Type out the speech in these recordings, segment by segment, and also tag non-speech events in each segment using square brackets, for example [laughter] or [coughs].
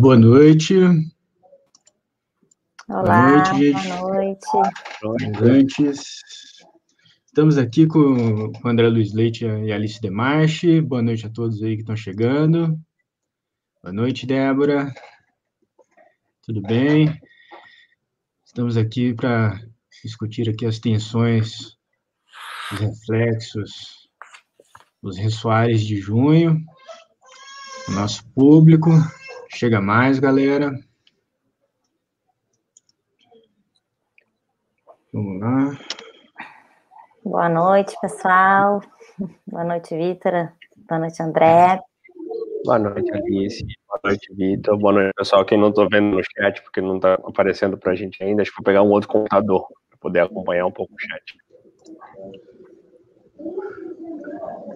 Boa noite. Olá, boa noite. Boa noite. Antes, estamos aqui com o André Luiz Leite e Alice Demarche. Boa noite a todos aí que estão chegando. Boa noite, Débora. Tudo bem? Estamos aqui para discutir aqui as tensões, os reflexos, os ressoares de junho. O nosso público. Chega mais, galera. Vamos lá. Boa noite, pessoal. Boa noite, Vitor. Boa noite, André. Boa noite, Alice. Boa noite, Vitor. Boa noite, pessoal. Quem não estou vendo no chat, porque não está aparecendo para a gente ainda, acho que vou pegar um outro computador para poder acompanhar um pouco o chat.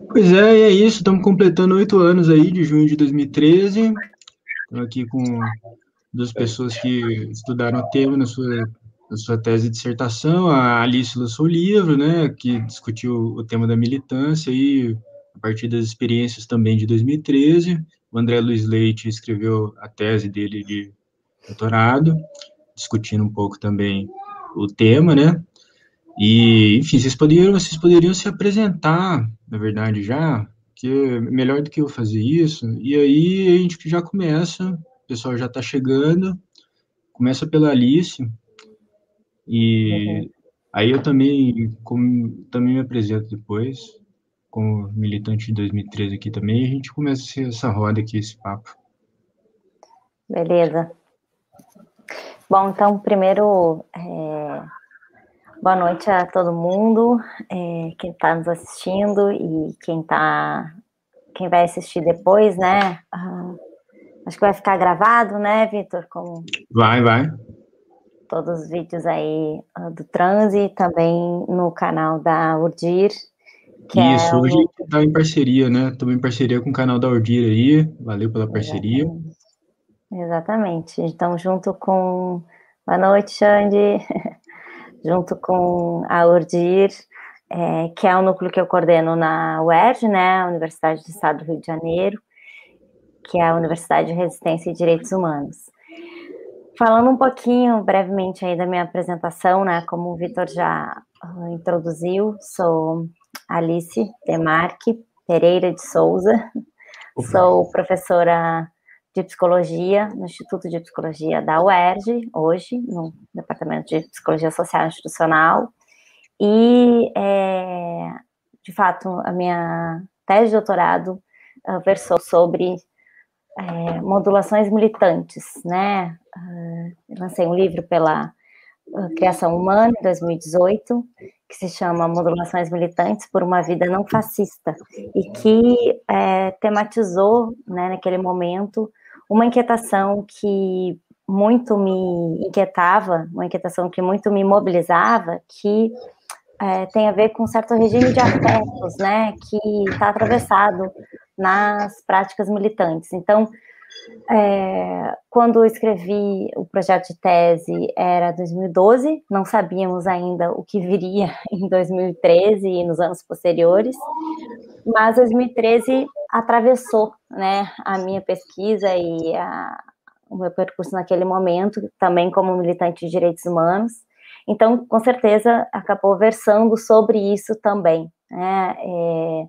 Pois é, é isso. Estamos completando oito anos aí, de junho de 2013. Aqui com duas pessoas que estudaram o tema na sua, na sua tese de dissertação. A Alice lançou o livro, né, que discutiu o tema da militância e a partir das experiências também de 2013. O André Luiz Leite escreveu a tese dele de doutorado, discutindo um pouco também o tema, né? E, enfim, vocês poderiam, vocês poderiam se apresentar, na verdade, já, melhor do que eu fazer isso. E aí a gente já começa, o pessoal já está chegando, começa pela Alice, e uhum. aí eu também, como, também me apresento depois, como militante de 2013 aqui também, e a gente começa essa roda aqui, esse papo. Beleza. Bom, então, primeiro, é... boa noite a todo mundo, é, quem está nos assistindo e quem tá, quem vai assistir depois, né? Ah, acho que vai ficar gravado, né, Vitor? Como... Vai, vai. Todos os vídeos aí uh, do Transe, também no canal da Urdir. É Isso, é hoje o... está em parceria, né? Estamos em parceria com o canal da Urdir aí, valeu pela parceria. Exatamente. Exatamente. Então, junto com. Boa noite, Xande. [laughs] junto com a Urdir, é, que é o núcleo que eu coordeno na UERJ, né, Universidade do Estado do Rio de Janeiro, que é a Universidade de Resistência e Direitos Humanos. Falando um pouquinho brevemente aí da minha apresentação, né, como o Vitor já uh, introduziu, sou Alice Demarque Pereira de Souza, sou professora de Psicologia, no Instituto de Psicologia da UERJ, hoje, no Departamento de Psicologia Social Institucional. E, é, de fato, a minha tese de doutorado uh, versou sobre é, modulações militantes, né? Uh, lancei um livro pela uh, Criação Humana, em 2018, que se chama Modulações Militantes por uma Vida Não Fascista, e que é, tematizou, né, naquele momento, uma inquietação que muito me inquietava, uma inquietação que muito me mobilizava, que é, tem a ver com um certo regime de afetos, né, que está atravessado nas práticas militantes. Então, é, quando eu escrevi o projeto de tese era 2012, não sabíamos ainda o que viria [laughs] em 2013 e nos anos posteriores, mas 2013 atravessou né, a minha pesquisa e a, o meu percurso naquele momento, também como militante de direitos humanos. Então, com certeza, acabou versando sobre isso também. Né? É,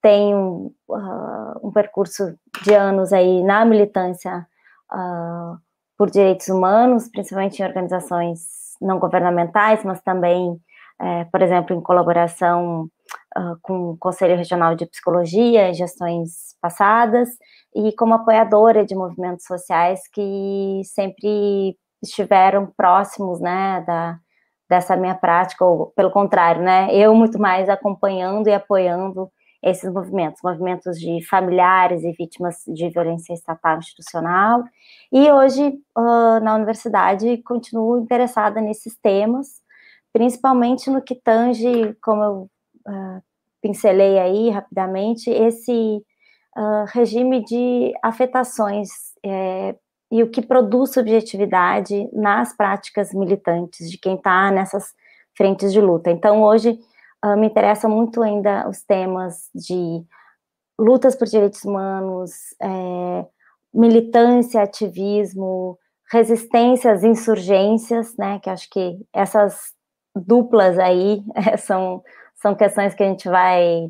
tenho uh, um percurso de anos aí na militância uh, por direitos humanos, principalmente em organizações não governamentais, mas também, é, por exemplo, em colaboração uh, com o Conselho Regional de Psicologia em gestões passadas, e como apoiadora de movimentos sociais que sempre estiveram próximos, né, da, dessa minha prática, ou pelo contrário, né, eu muito mais acompanhando e apoiando esses movimentos, movimentos de familiares e vítimas de violência estatal institucional. E hoje, uh, na universidade, continuo interessada nesses temas, principalmente no que tange, como eu uh, pincelei aí rapidamente, esse uh, regime de afetações é, e o que produz subjetividade nas práticas militantes de quem está nessas frentes de luta. Então, hoje, uh, me interessam muito ainda os temas de lutas por direitos humanos, é, militância, ativismo, resistência às insurgências, né? Que acho que essas duplas aí [laughs] são, são questões que a gente vai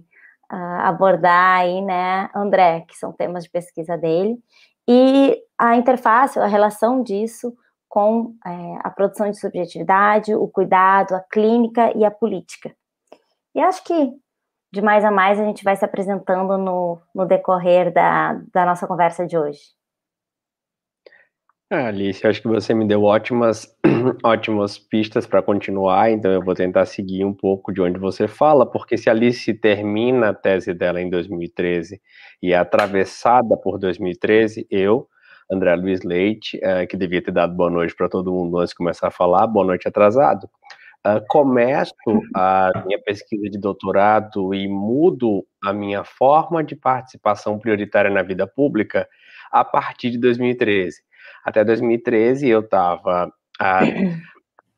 uh, abordar aí, né, André, que são temas de pesquisa dele, e a interface, a relação disso com é, a produção de subjetividade, o cuidado, a clínica e a política. E acho que de mais a mais a gente vai se apresentando no, no decorrer da, da nossa conversa de hoje. Ah, Alice, acho que você me deu ótimas, [clears throat] ótimas pistas para continuar, então eu vou tentar seguir um pouco de onde você fala, porque se Alice termina a tese dela em 2013 e é atravessada por 2013, eu, André Luiz Leite, uh, que devia ter dado boa noite para todo mundo antes de começar a falar, boa noite atrasado, uh, começo a minha pesquisa de doutorado e mudo a minha forma de participação prioritária na vida pública a partir de 2013. Até 2013 eu estava ah,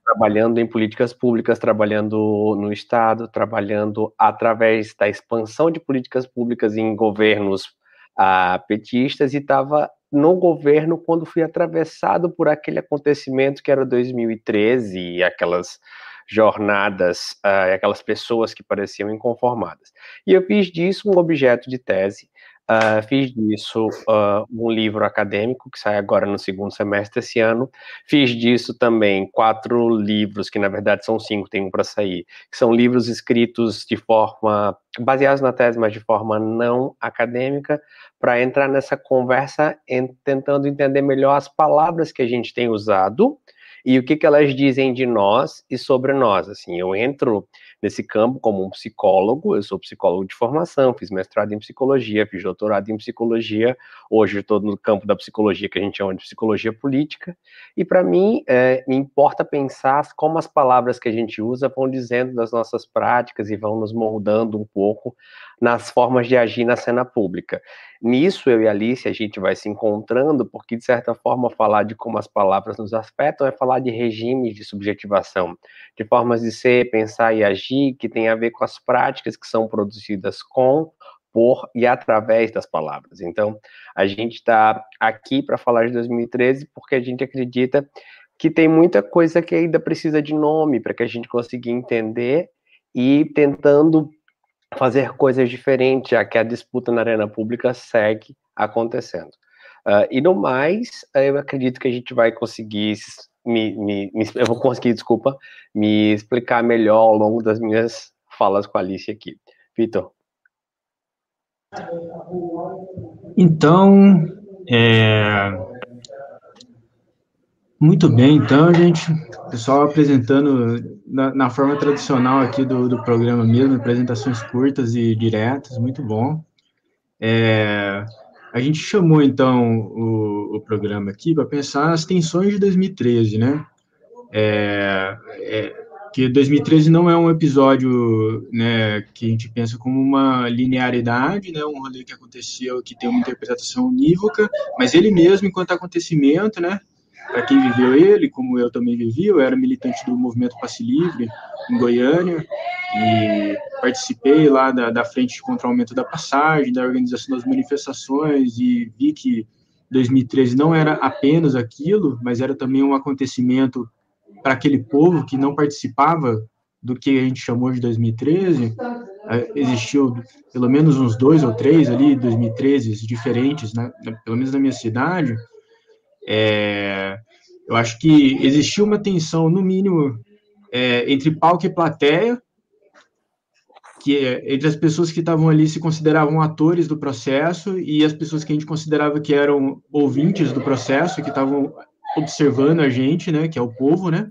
trabalhando em políticas públicas, trabalhando no Estado, trabalhando através da expansão de políticas públicas em governos ah, petistas e estava no governo quando fui atravessado por aquele acontecimento que era 2013 e aquelas jornadas, uh, aquelas pessoas que pareciam inconformadas. E eu fiz disso um objeto de tese, Uh, fiz disso uh, um livro acadêmico que sai agora no segundo semestre esse ano. Fiz disso também quatro livros, que na verdade são cinco, tem um para sair, que são livros escritos de forma baseados na tese, mas de forma não acadêmica, para entrar nessa conversa em, tentando entender melhor as palavras que a gente tem usado e o que, que elas dizem de nós e sobre nós. Assim, eu entro nesse campo como um psicólogo, eu sou psicólogo de formação, fiz mestrado em psicologia, fiz doutorado em psicologia, hoje estou no campo da psicologia que a gente chama de psicologia política, e para mim é, me importa pensar como as palavras que a gente usa vão dizendo das nossas práticas e vão nos moldando um pouco nas formas de agir na cena pública. Nisso, eu e a Alice, a gente vai se encontrando, porque, de certa forma, falar de como as palavras nos afetam é falar de regimes de subjetivação, de formas de ser, pensar e agir, que tem a ver com as práticas que são produzidas com, por e através das palavras. Então, a gente está aqui para falar de 2013 porque a gente acredita que tem muita coisa que ainda precisa de nome para que a gente consiga entender e tentando fazer coisas diferentes, já que a disputa na arena pública segue acontecendo. Uh, e no mais, eu acredito que a gente vai conseguir me, me, me, eu vou conseguir, desculpa, me explicar melhor ao longo das minhas falas com a Alice aqui. Vitor. Então, é, muito bem, então, gente, pessoal apresentando na, na forma tradicional aqui do, do, programa mesmo, apresentações curtas e diretas, muito bom. É, a gente chamou, então, o, o programa aqui para pensar as tensões de 2013, né? É, é, que 2013 não é um episódio né, que a gente pensa como uma linearidade, né, um rolê que aconteceu, que tem uma interpretação unívoca, mas ele mesmo, enquanto acontecimento, né, para quem viveu ele, como eu também vivi, eu era militante do movimento Passe Livre em Goiânia e participei lá da, da frente contra o aumento da passagem, da organização das manifestações e vi que 2013 não era apenas aquilo, mas era também um acontecimento para aquele povo que não participava do que a gente chamou de 2013. É, existiu pelo menos uns dois ou três ali, 2013, diferentes, né? pelo menos na minha cidade, é, eu acho que existiu uma tensão, no mínimo, é, entre palco e plateia, que é, entre as pessoas que estavam ali se consideravam atores do processo e as pessoas que a gente considerava que eram ouvintes do processo, que estavam observando a gente, né, que é o povo, né?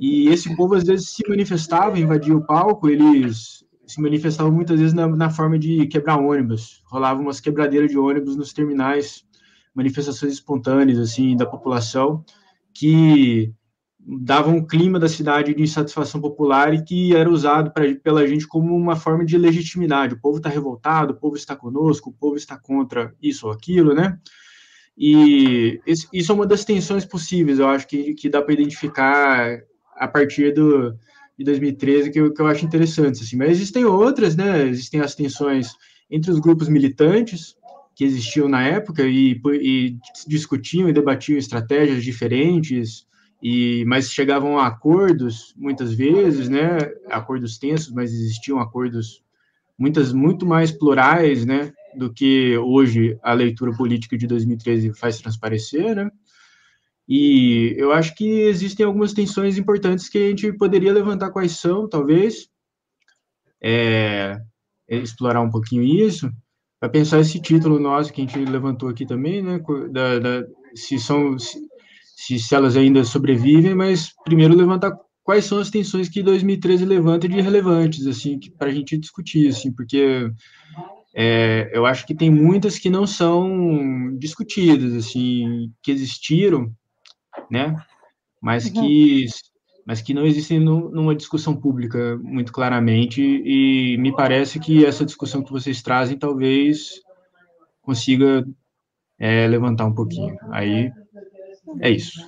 E esse povo às vezes se manifestava, invadia o palco, eles se manifestavam muitas vezes na, na forma de quebrar ônibus, rolavam umas quebradeiras de ônibus nos terminais manifestações espontâneas assim da população que davam um clima da cidade de insatisfação popular e que era usado pra, pela gente como uma forma de legitimidade. O povo está revoltado, o povo está conosco, o povo está contra isso ou aquilo, né? E esse, isso é uma das tensões possíveis, eu acho que, que dá para identificar a partir do, de 2013, que eu, que eu acho interessante. Assim. Mas existem outras, né? Existem as tensões entre os grupos militantes, que existiam na época e, e discutiam e debatiam estratégias diferentes, e mas chegavam a acordos muitas vezes, né? Acordos tensos, mas existiam acordos muitas muito mais plurais, né? Do que hoje a leitura política de 2013 faz transparecer, né? E eu acho que existem algumas tensões importantes que a gente poderia levantar quais são, talvez, é, explorar um pouquinho isso, para pensar esse título nosso que a gente levantou aqui também, né? Da, da se são se, se, elas ainda sobrevivem, mas primeiro levantar quais são as tensões que 2013 levanta de relevantes, assim, para a gente discutir, assim, porque é, eu acho que tem muitas que não são discutidas, assim, que existiram, né? Mas uhum. Mas que não existem no, numa discussão pública muito claramente e me parece que essa discussão que vocês trazem talvez consiga é, levantar um pouquinho. Aí é isso.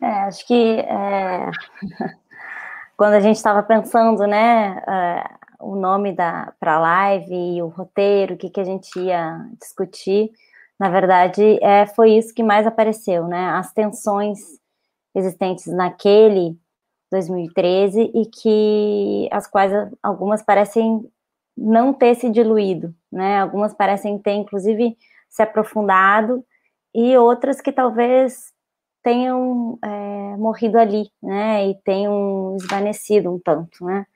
É, acho que é, [laughs] quando a gente estava pensando, né, é, o nome da para a live e o roteiro, o que, que a gente ia discutir, na verdade, é, foi isso que mais apareceu, né? As tensões existentes naquele 2013 e que as quais algumas parecem não ter se diluído, né? Algumas parecem ter, inclusive, se aprofundado e outras que talvez tenham é, morrido ali, né? E tenham esvanecido um tanto, né?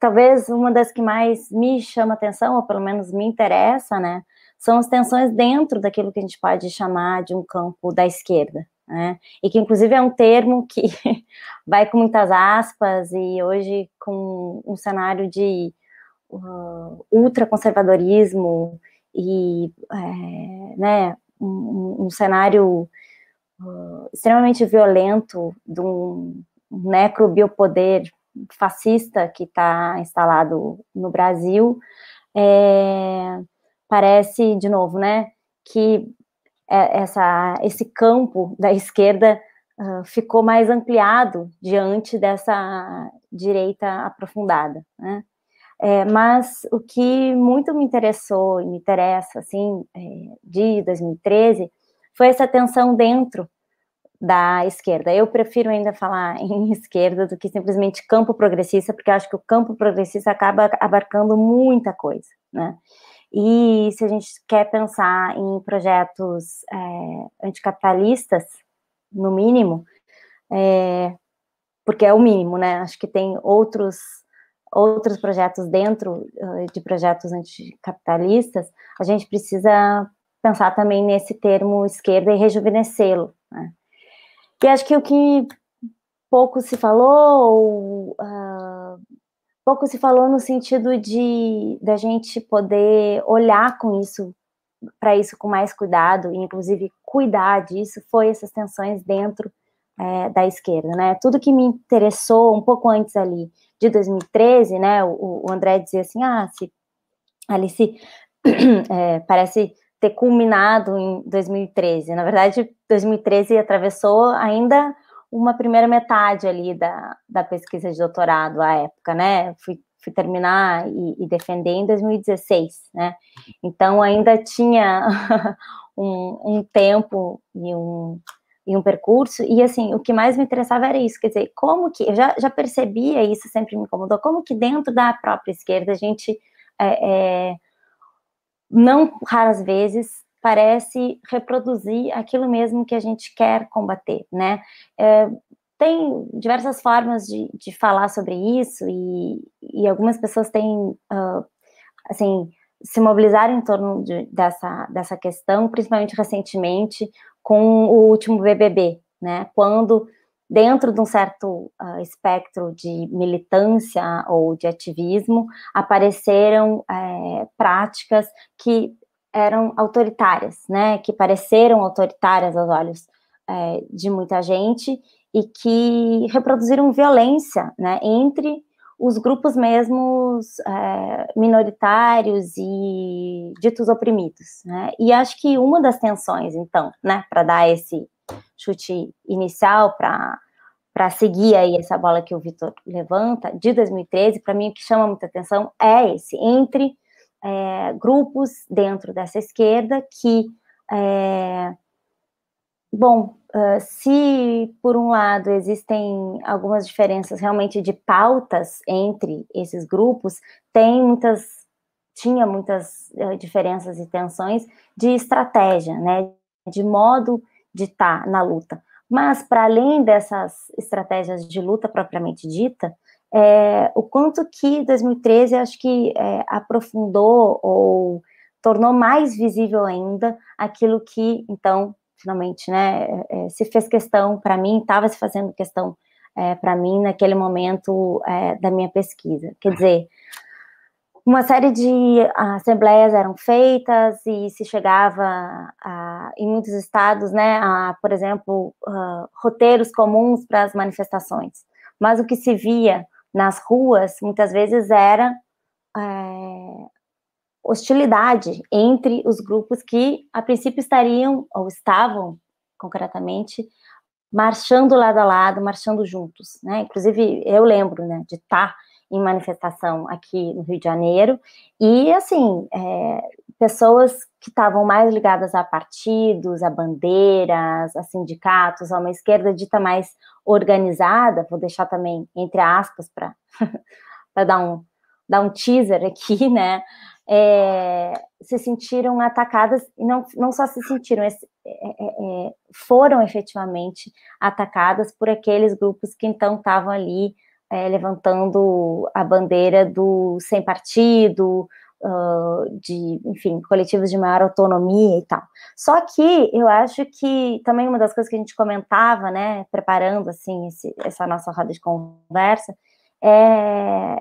Talvez uma das que mais me chama atenção, ou pelo menos me interessa, né? são as tensões dentro daquilo que a gente pode chamar de um campo da esquerda, né? E que inclusive é um termo que [laughs] vai com muitas aspas e hoje com um cenário de uh, ultraconservadorismo e é, né, um, um cenário uh, extremamente violento de um necrobiopoder fascista que está instalado no Brasil. É, parece, de novo, né, que essa, esse campo da esquerda uh, ficou mais ampliado diante dessa direita aprofundada, né? É, mas o que muito me interessou e me interessa, assim, é, de 2013, foi essa tensão dentro da esquerda. Eu prefiro ainda falar [laughs] em esquerda do que simplesmente campo progressista, porque acho que o campo progressista acaba abarcando muita coisa, né? E se a gente quer pensar em projetos é, anticapitalistas, no mínimo, é, porque é o mínimo, né? Acho que tem outros outros projetos dentro uh, de projetos anticapitalistas, a gente precisa pensar também nesse termo esquerda e rejuvenescê-lo. Né? E acho que o que pouco se falou, uh, pouco se falou no sentido de da gente poder olhar com isso para isso com mais cuidado e inclusive cuidar disso foi essas tensões dentro é, da esquerda, né? Tudo que me interessou um pouco antes ali de 2013, né? O, o André dizia assim, ah, se Alice é, [clears throat] parece ter culminado em 2013. Na verdade, 2013 atravessou ainda uma primeira metade ali da, da pesquisa de doutorado à época, né? Fui, fui terminar e, e defender em 2016, né? Então ainda tinha [laughs] um, um tempo e um, e um percurso, e assim, o que mais me interessava era isso, quer dizer, como que, eu já, já percebia isso, sempre me incomodou, como que dentro da própria esquerda a gente, é, é, não raras vezes, parece reproduzir aquilo mesmo que a gente quer combater, né? É, tem diversas formas de, de falar sobre isso e, e algumas pessoas têm, uh, assim, se mobilizar em torno de, dessa, dessa questão, principalmente recentemente com o último BBB, né? Quando dentro de um certo uh, espectro de militância ou de ativismo apareceram é, práticas que eram autoritárias, né, que pareceram autoritárias aos olhos é, de muita gente e que reproduziram violência, né, entre os grupos mesmos é, minoritários e ditos oprimidos, né, e acho que uma das tensões, então, né, para dar esse chute inicial para para seguir aí essa bola que o Vitor levanta de 2013, para mim o que chama muita atenção é esse entre é, grupos dentro dessa esquerda que, é, bom, uh, se por um lado existem algumas diferenças realmente de pautas entre esses grupos, tem muitas, tinha muitas uh, diferenças e tensões de estratégia, né, de modo de estar tá na luta. Mas, para além dessas estratégias de luta propriamente dita, é, o quanto que 2013 acho que é, aprofundou ou tornou mais visível ainda aquilo que, então, finalmente, né, é, é se fez questão para mim, estava se fazendo questão é, para mim naquele momento é, da minha pesquisa. Quer dizer, uma série de assembleias eram feitas e se chegava a, em muitos estados, né, a, por exemplo, uh, roteiros comuns para as manifestações. Mas o que se via nas ruas, muitas vezes era é, hostilidade entre os grupos que, a princípio, estariam, ou estavam, concretamente, marchando lado a lado, marchando juntos, né? Inclusive, eu lembro, né, de estar em manifestação aqui no Rio de Janeiro, e, assim, é, pessoas que estavam mais ligadas a partidos, a bandeiras, a sindicatos, a uma esquerda dita mais organizada, vou deixar também entre aspas para [laughs] dar um, dar um teaser aqui, [laughs] né? É, se sentiram atacadas, e não, não só se sentiram, é, é, é, foram efetivamente atacadas por aqueles grupos que então estavam ali é, levantando a bandeira do sem partido, uh, de, enfim, coletivos de maior autonomia e tal. Só que eu acho que também uma das coisas que a gente comentava, né, preparando, assim, esse, essa nossa roda de conversa, é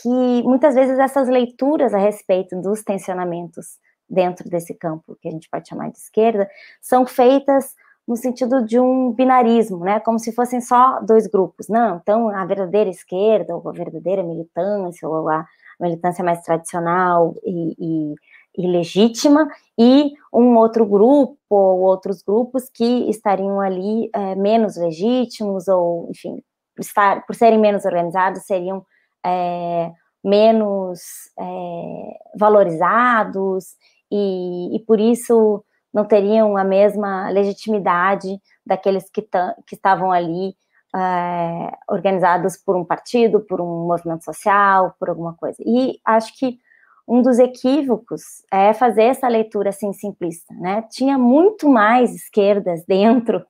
que muitas vezes essas leituras a respeito dos tensionamentos dentro desse campo que a gente pode chamar de esquerda são feitas no sentido de um binarismo, né? Como se fossem só dois grupos. Não, então a verdadeira esquerda, ou a verdadeira militância, ou a militância mais tradicional e, e, e legítima, e um outro grupo ou outros grupos que estariam ali é, menos legítimos, ou, enfim, estar, por serem menos organizados, seriam é, menos é, valorizados, e, e por isso não teriam a mesma legitimidade daqueles que, que estavam ali é, organizados por um partido, por um movimento social, por alguma coisa. E acho que um dos equívocos é fazer essa leitura assim simplista, né? Tinha muito mais esquerdas [laughs] dentro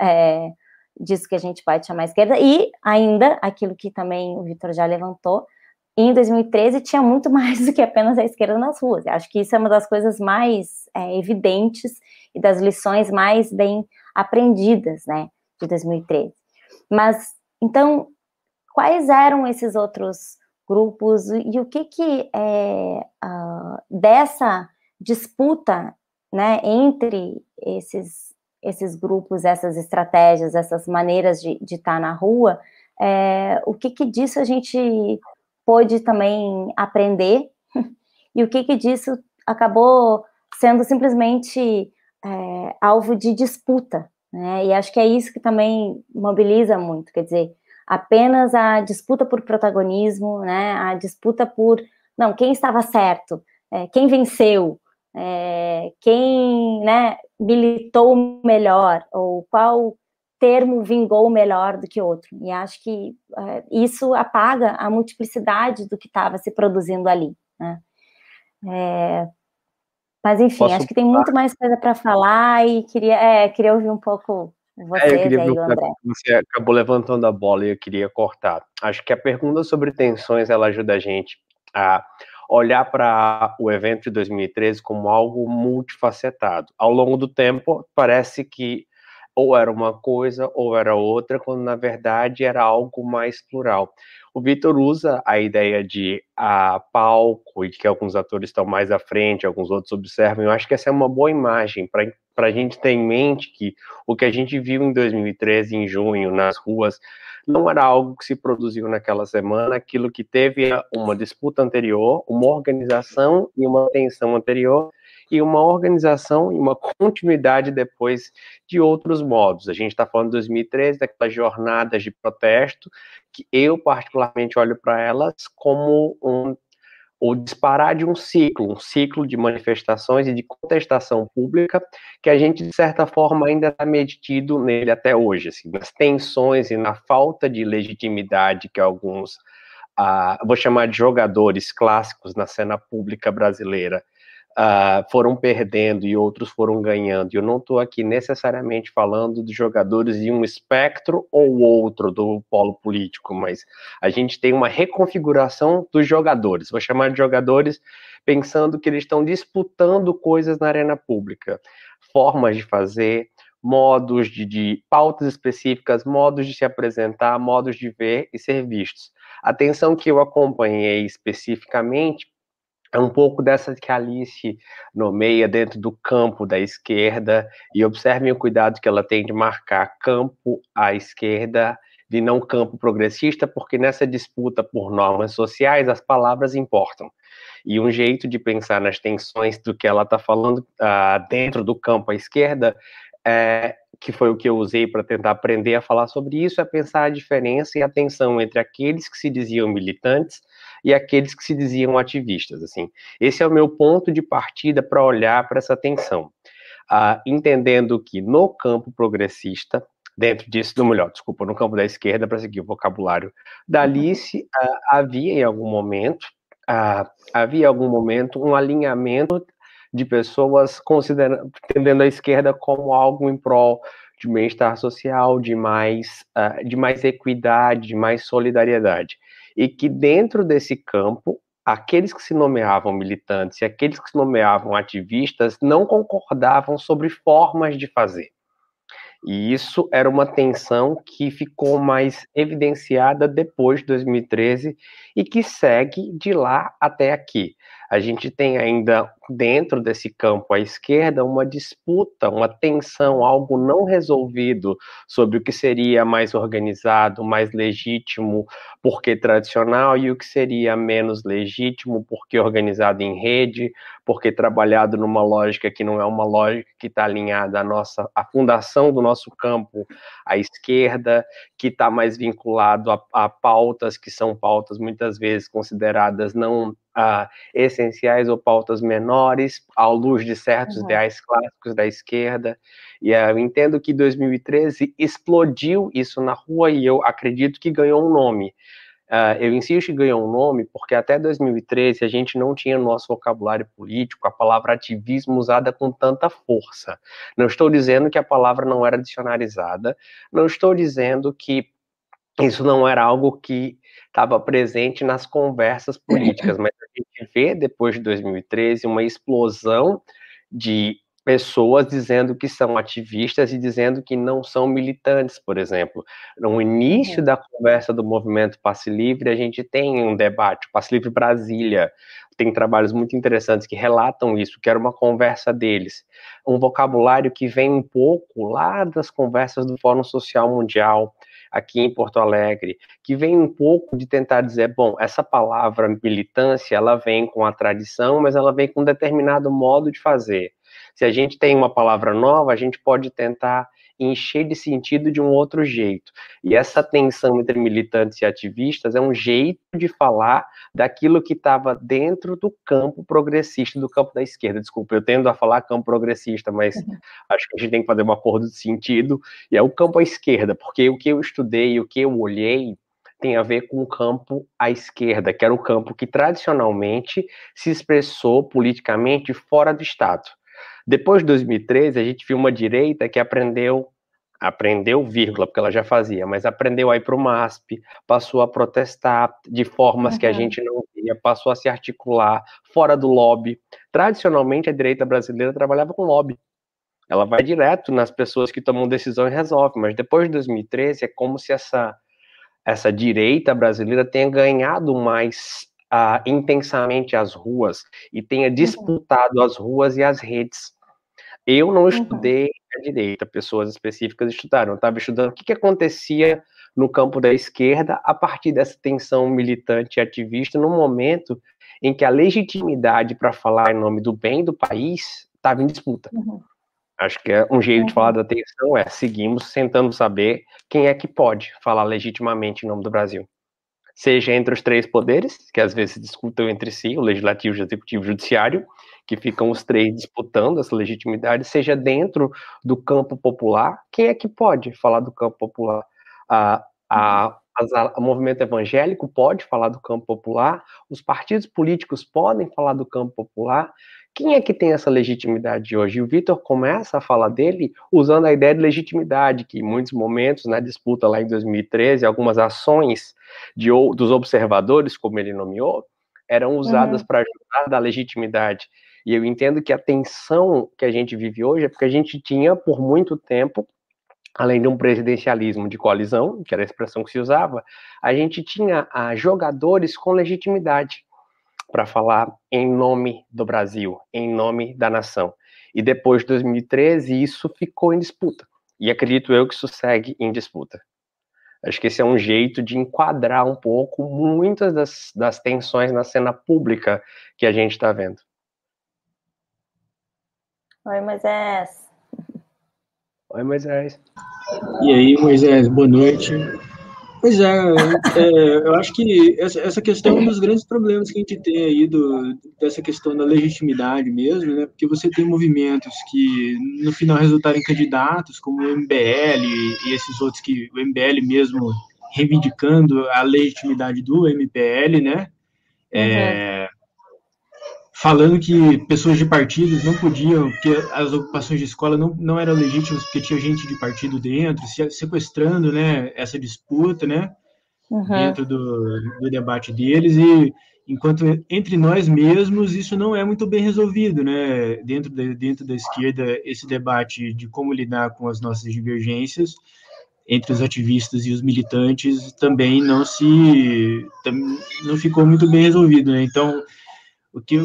é, disso que a gente pode chamar esquerda, e ainda aquilo que também o Vitor já levantou, em 2013 tinha muito [laughs] mais do que apenas a esquerda nas ruas. Acho que isso é uma das coisas mais é, evidentes e das lições mais bem aprendidas, né, de 2013. Mas, então, quais eram esses outros grupos? E o que que é, uh, dessa disputa, né, entre esses, esses grupos, essas estratégias, essas maneiras de, estar na rua, é, o que que disso a gente pôde também aprender? [laughs] E o que que disso acabou sendo simplesmente é, alvo de disputa, né? E acho que é isso que também mobiliza muito, quer dizer, apenas a disputa por protagonismo, né? A disputa por não, quem estava certo, é, quem venceu, é, quem né, militou melhor, ou qual termo vingou melhor do que outro. E acho que é, isso apaga a multiplicidade do que estava se produzindo ali. Né? É, mas enfim, Posso acho que tem muito mais coisa para falar e queria, é, queria ouvir um pouco você é, aí, o André. Você acabou levantando a bola e eu queria cortar. Acho que a pergunta sobre tensões ela ajuda a gente a olhar para o evento de 2013 como algo multifacetado. Ao longo do tempo, parece que ou era uma coisa ou era outra, quando na verdade era algo mais plural. O Vitor usa a ideia de a palco e que alguns atores estão mais à frente, alguns outros observam. Eu acho que essa é uma boa imagem para a gente ter em mente que o que a gente viu em 2013, em junho, nas ruas, não era algo que se produziu naquela semana, aquilo que teve uma disputa anterior, uma organização e uma tensão anterior, e uma organização e uma continuidade depois de outros modos. A gente está falando de 2013, daquelas jornadas de protesto, que eu particularmente olho para elas como um, ou disparar de um ciclo, um ciclo de manifestações e de contestação pública que a gente, de certa forma, ainda está medido nele até hoje, assim, nas tensões e na falta de legitimidade que alguns, ah, vou chamar de jogadores clássicos na cena pública brasileira, uh, foram perdendo e outros foram ganhando. Eu não estou aqui necessariamente falando de jogadores de um espectro ou outro do polo político, mas a gente tem uma reconfiguração dos jogadores. Vou chamar de jogadores pensando que eles estão disputando coisas na arena pública, formas de fazer, modos de, de, pautas específicas, modos de se apresentar, modos de ver e ser vistos. A atenção que eu acompanhei especificamente é um pouco dessa que Alice nomeia dentro do campo da esquerda, e observem o cuidado que ela tem de marcar campo à esquerda, de não campo progressista, porque nessa disputa por normas sociais as palavras importam. E um jeito de pensar nas tensões do que ela está falando uh, dentro do campo à esquerda, é, que foi o que eu usei para tentar aprender a falar sobre isso, é pensar a diferença e a tensão entre aqueles que se diziam militantes e aqueles que se diziam ativistas. Assim, esse é o meu ponto de partida para olhar para essa tensão, uh, entendendo que no campo progressista dentro disso, do melhor, desculpa, no campo da esquerda, para seguir o vocabulário da Alice, uh, havia em algum momento, uh, havia em algum momento um alinhamento de pessoas considerando, entendendo a esquerda como algo em prol de bem-estar social, de mais, uh, de mais equidade, de mais solidariedade e que dentro desse campo, aqueles que se nomeavam militantes e aqueles que se nomeavam ativistas não concordavam sobre formas de fazer. E isso era uma tensão que ficou mais evidenciada depois de 2013 e que segue de lá até aqui. A gente tem ainda dentro desse campo à esquerda uma disputa, uma tensão, algo não resolvido sobre o que seria mais organizado, mais legítimo, porque tradicional, e o que seria menos legítimo, porque organizado em rede, porque trabalhado numa lógica que não é uma lógica que está alinhada à nossa, à fundação do nosso campo à esquerda, que está mais vinculado a, a pautas que são pautas muitas vezes consideradas não uh, essenciais ou pautas menores, à luz de certos uhum. ideais clássicos da esquerda. E uh, eu entendo que 2013 explodiu isso na rua e eu acredito que ganhou um nome. Uh, eu insisto que ganhou um nome porque até 2013 a gente não tinha no nosso vocabulário político a palavra ativismo usada com tanta força. Não estou dizendo que a palavra não era dicionarizada, não estou dizendo que isso não era algo que estava presente nas conversas políticas, [laughs] mas a gente vê depois de 2013 uma explosão de pessoas dizendo que são ativistas e dizendo que não são militantes, por exemplo. No início da conversa do movimento Passe Livre, a gente tem um debate, o Passe Livre Brasília, tem trabalhos muito interessantes que relatam isso, que era uma conversa deles. Um vocabulário que vem um pouco lá das conversas do Fórum Social Mundial, aqui em Porto Alegre, que vem um pouco de tentar dizer, bom, essa palavra militância, ela vem com a tradição, mas ela vem com um determinado modo de fazer. Se a gente tem uma palavra nova, a gente pode tentar encher de sentido de um outro jeito. E essa tensão entre militantes e ativistas é um jeito de falar daquilo que estava dentro do campo progressista, do campo da esquerda. Desculpa, eu tendo a falar campo progressista, mas uhum. acho que a gente tem que fazer um acordo de sentido. E é o campo à esquerda, porque o que eu estudei, o que eu olhei, tem a ver com o campo à esquerda, que era o campo que tradicionalmente se expressou politicamente fora do Estado. Depois de 2013, a gente viu uma direita que aprendeu, aprendeu, vírgula, porque ela já fazia, mas aprendeu a ir para o MASP, passou a protestar de formas uhum. que a gente não via, passou a se articular fora do lobby. Tradicionalmente, a direita brasileira trabalhava com lobby. Ela vai direto nas pessoas que tomam decisão e resolve, mas depois de 2013 é como se essa, essa direita brasileira tenha ganhado mais intensamente as ruas e tenha uhum. disputado uhum. as ruas e as redes. Eu não uhum. estudei uhum. a direita, pessoas específicas estudaram. Eu estava estudando o que, que acontecia no campo da esquerda a partir dessa tensão militante e ativista no momento em que a legitimidade para falar em nome do bem do país estava em disputa. Uhum. Acho que é um jeito de falar uhum. da tensão é seguimos tentando saber quem é que pode falar legitimamente em nome do Brasil. Seja entre os três poderes, que às vezes discutam entre si, o legislativo, o executivo e o judiciário, que ficam os três disputando essa legitimidade, seja dentro do campo popular. Quem é que pode falar do campo popular? A, a, o movimento evangélico pode falar do campo popular, os partidos políticos podem falar do campo popular. Quem é que tem essa legitimidade hoje? E o Vitor começa a falar dele usando a ideia de legitimidade, que em muitos momentos, na disputa lá em 2013, algumas ações de, dos observadores, como ele nomeou, eram usadas uhum. para ajudar da legitimidade. E eu entendo que a tensão que a gente vive hoje é porque a gente tinha, por muito tempo, além de um presidencialismo de coalizão, que era a expressão que se usava, a gente tinha ah, jogadores com legitimidade para falar em nome do Brasil, em nome da nação. E depois de 2013, isso ficou em disputa. E acredito eu que isso segue em disputa. Acho que esse é um jeito de enquadrar um pouco muitas das, das tensões na cena pública que a gente está vendo. Oi, Moisés. Oi, Moisés. E aí, Moisés, boa noite. Pois é, é, eu acho que essa, essa questão é um dos grandes problemas que a gente tem aí, do, dessa questão da legitimidade mesmo, né? Porque você tem movimentos que no final resultaram em candidatos, como o MBL e esses outros que o MBL mesmo reivindicando a legitimidade do MPL, né? É, uhum falando que pessoas de partidos não podiam, que as ocupações de escola não, não eram legítimas porque tinha gente de partido dentro, sequestrando né, essa disputa né, uhum. dentro do, do debate deles, e enquanto entre nós mesmos isso não é muito bem resolvido, né, dentro, de, dentro da esquerda, esse debate de como lidar com as nossas divergências entre os ativistas e os militantes também não se não ficou muito bem resolvido, né? Então, o que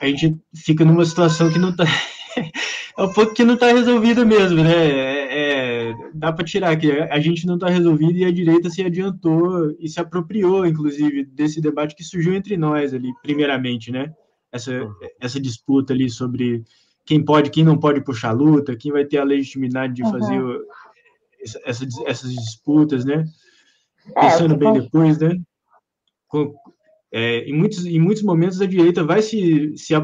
a gente fica numa situação que não está [laughs] é um pouco que não está resolvida mesmo, né? É, é, dá para tirar que a gente não está resolvido e a direita se adiantou e se apropriou, inclusive, desse debate que surgiu entre nós ali, primeiramente, né? Essa, essa disputa ali sobre quem pode, quem não pode puxar luta, quem vai ter a legitimidade de fazer uhum. essa, essas disputas, né? É, Pensando bem depois, né? É, em, muitos, em muitos momentos a direita vai se, se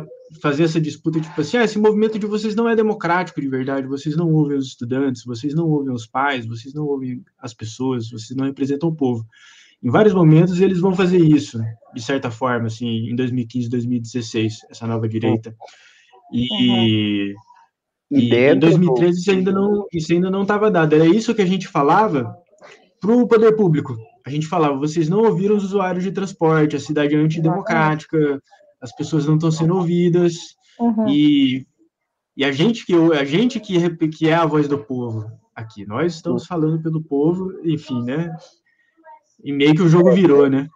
fazer essa disputa, tipo assim, ah, esse movimento de vocês não é democrático de verdade, vocês não ouvem os estudantes, vocês não ouvem os pais, vocês não ouvem as pessoas, vocês não representam o povo. Em vários momentos eles vão fazer isso, de certa forma, assim, em 2015, 2016, essa nova direita. E, uhum. e em 2013 isso ainda não isso ainda não estava dado. Era isso que a gente falava para o poder público a gente falava, vocês não ouviram os usuários de transporte, a cidade é antidemocrática, as pessoas não estão sendo ouvidas, uhum. e, e a gente, que, a gente que, que é a voz do povo aqui, nós estamos falando pelo povo, enfim, né? E meio que o jogo virou, né?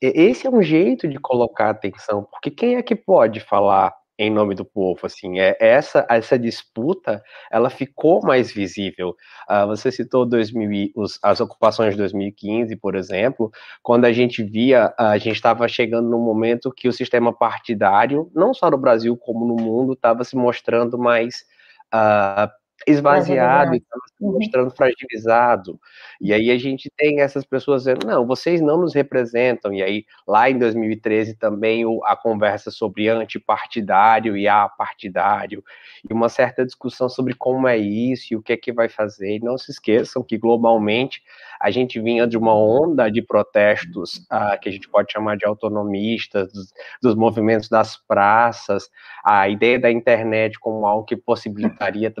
Esse é um jeito de colocar atenção, porque quem é que pode falar em nome do povo, assim, é essa essa disputa, ela ficou mais visível. Uh, você citou 2000, os, as ocupações de 2015, por exemplo, quando a gente via, a gente estava chegando num momento que o sistema partidário, não só no Brasil como no mundo, estava se mostrando mais uh, esvaziado e estava se uhum. mostrando fragilizado. E aí a gente tem essas pessoas dizendo, não, vocês não nos representam. E aí, lá em 2013, também a conversa sobre antipartidário e apartidário, e uma certa discussão sobre como é isso e o que é que vai fazer. E não se esqueçam que, globalmente, a gente vinha de uma onda de protestos uh, que a gente pode chamar de autonomistas, dos, dos movimentos das praças, a ideia da internet como algo que possibilitaria [laughs]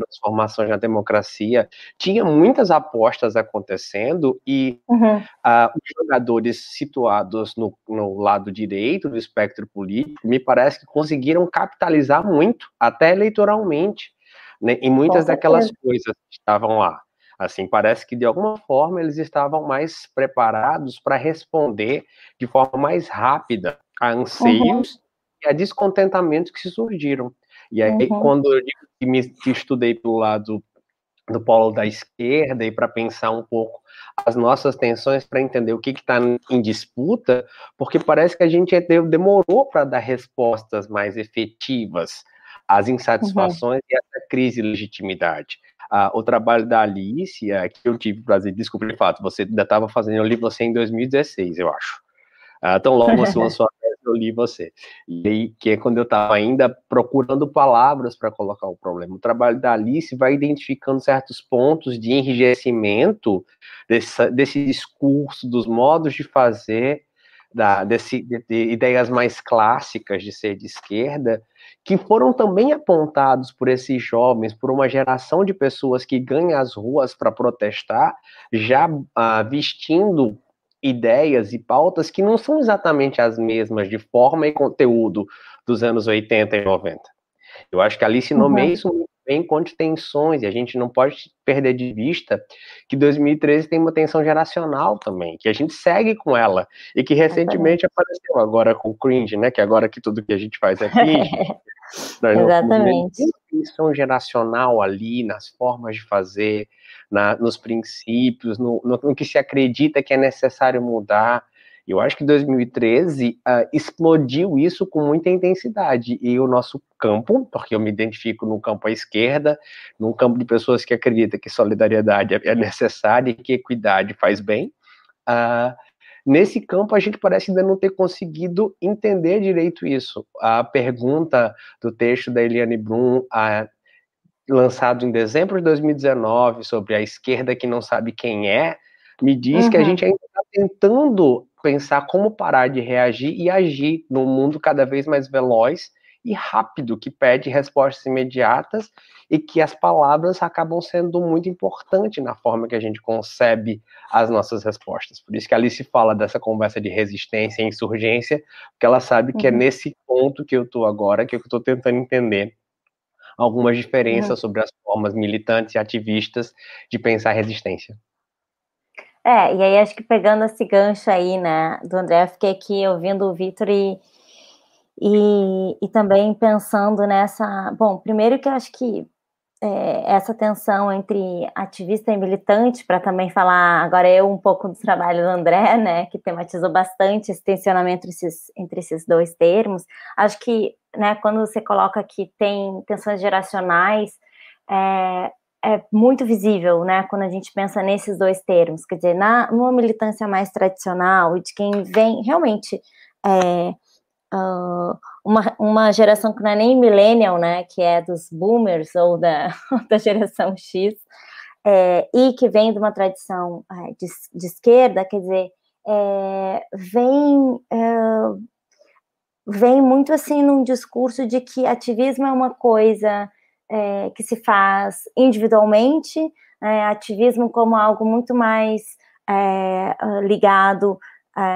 transformações na democracia. Tinha muitas apostas acontecendo e uhum. uh, os jogadores situados no, no lado direito do espectro político, me parece que conseguiram capitalizar muito, até eleitoralmente, né, em muitas daquelas coisas que estavam lá. Assim, parece que de alguma forma eles estavam mais preparados para responder de forma mais rápida a anseios uhum. e a descontentamentos que surgiram. E aí, uhum. quando eu digo que me estudei pelo lado do polo da esquerda e para pensar um pouco as nossas tensões para entender o que está em disputa, porque parece que a gente demorou para dar respostas mais efetivas às insatisfações uhum. e essa crise de legitimidade. ah, o trabalho da Alicia, que eu tive o prazer de descobrir de fato, você ainda estava fazendo, eu li você em 2016, eu acho. Ah, tão logo você [laughs] lançou a eu li você. E que é quando eu estava ainda procurando palavras para colocar o problema. O trabalho da Alice vai identificando certos pontos de enrijecimento desse, desse discurso, dos modos de fazer, da, desse, de, de ideias mais clássicas de ser de esquerda, que foram também apontados por esses jovens, por uma geração de pessoas que ganham as ruas para protestar, já ah, vestindo ideias e pautas que não são exatamente as mesmas de forma e conteúdo dos anos 80 e 90. Eu acho que a Alice nomeia uhum. isso muito bem quanto tensões, e a gente não pode perder de vista que 2013 tem uma tensão geracional também, que a gente segue com ela, e que recentemente é apareceu agora com o cringe, né, que agora que tudo que a gente faz é [laughs] cringe, Exatamente. Tem tensão geracional ali, nas formas de fazer, na, nos princípios, no, no, no, que se acredita que é necessário mudar. Eu acho que 2013 uh, ah, explodiu isso com muita intensidade. E o nosso campo, porque eu me identifico no campo à esquerda, num campo de pessoas que acreditam que solidariedade é, é necessária e que equidade faz bem, uh, Nesse campo, a gente parece ainda não ter conseguido entender direito isso. A pergunta do texto da Eliane Brum, a, lançado em dezembro de 2019, sobre a esquerda que não sabe quem é, me diz uhum. que a uhum. gente ainda está tentando pensar como parar de reagir e agir num mundo cada vez mais veloz e rápido, que pede respostas imediatas e que as palavras acabam sendo muito importantes na forma que a gente concebe as nossas respostas. Por isso que a Alice fala dessa conversa de resistência e insurgência, porque ela sabe que é uhum. nesse ponto que eu estou agora, que eu estou tentando entender algumas diferenças uhum. sobre as formas militantes e ativistas de pensar resistência. É, e aí acho que pegando esse gancho aí, né, do André, eu fiquei aqui ouvindo o Vitor e, e, e também pensando nessa. Bom, primeiro que eu acho que é, essa tensão entre ativista e militante, para também falar agora eu um pouco do trabalho do André, né, que tematizou bastante esse tensionamento entre esses, entre esses dois termos. Acho que, né, quando você coloca que tem tensões geracionais, é, é muito visível, né, quando a gente pensa nesses dois termos, quer dizer, na numa militância mais tradicional e de quem vem realmente é, uh, uma, uma geração que não é nem millennial, né, que é dos boomers ou da, [laughs] da geração X, é, e que vem de uma tradição é, de, de, esquerda, quer dizer, é, vem, é, vem muito assim num discurso de que ativismo é uma coisa é, que se faz individualmente, né, ativismo como algo muito mais é, ligado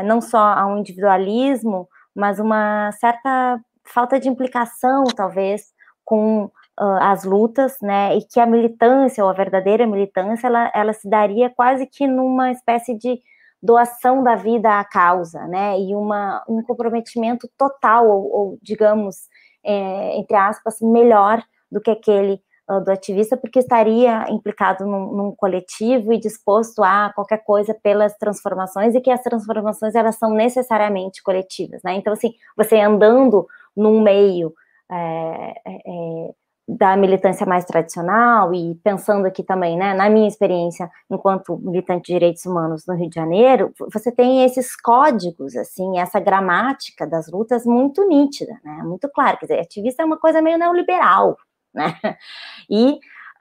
não só ao individualismo, mas uma certa falta de implicação, talvez, com uh, as lutas, né, e que a militância, ou a verdadeira militância, ela, ela se daria quase que numa espécie de doação da vida à causa, né, e uma, um comprometimento total, ou, ou digamos, é, entre aspas, melhor do que aquele do ativista, porque estaria implicado num, num, coletivo e disposto a qualquer coisa pelas transformações e que as transformações elas são necessariamente coletivas, né? Então, assim, você andando num meio é, é, da militância mais tradicional e pensando aqui também, né, na minha experiência enquanto militante de direitos humanos no Rio de Janeiro, você tem esses códigos, assim, essa gramática das lutas muito nítida, né, muito clara, quer dizer, ativista é uma coisa meio neoliberal, né? E,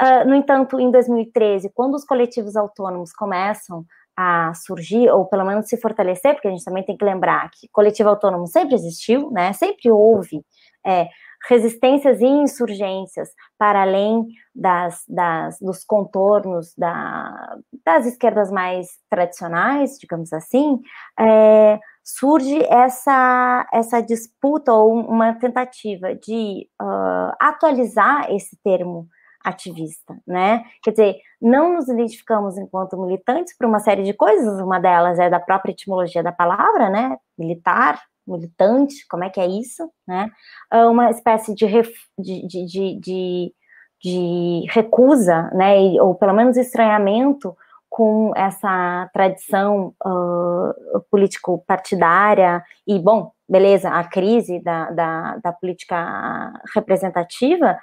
uh, no entanto, em 2013, quando os coletivos autônomos começam a surgir, ou pelo menos se fortalecer, porque a gente também tem que lembrar que coletivo autônomo sempre existiu, né? Sempre houve é, resistências e insurgências para além das, das, dos contornos da, das esquerdas mais tradicionais, digamos assim, é, surge essa, essa disputa ou uma tentativa de uh, atualizar esse termo ativista, né? Quer dizer, não nos identificamos enquanto militantes por uma série de coisas, uma delas é da própria etimologia da palavra, né? Militar, militante, como é que é isso, né? Ah, uma espécie de, de, de, de, de recusa, né? Ou pelo menos estranhamento com essa tradição uh, político-partidária e, bom, beleza, a crise da, da, da política representativa,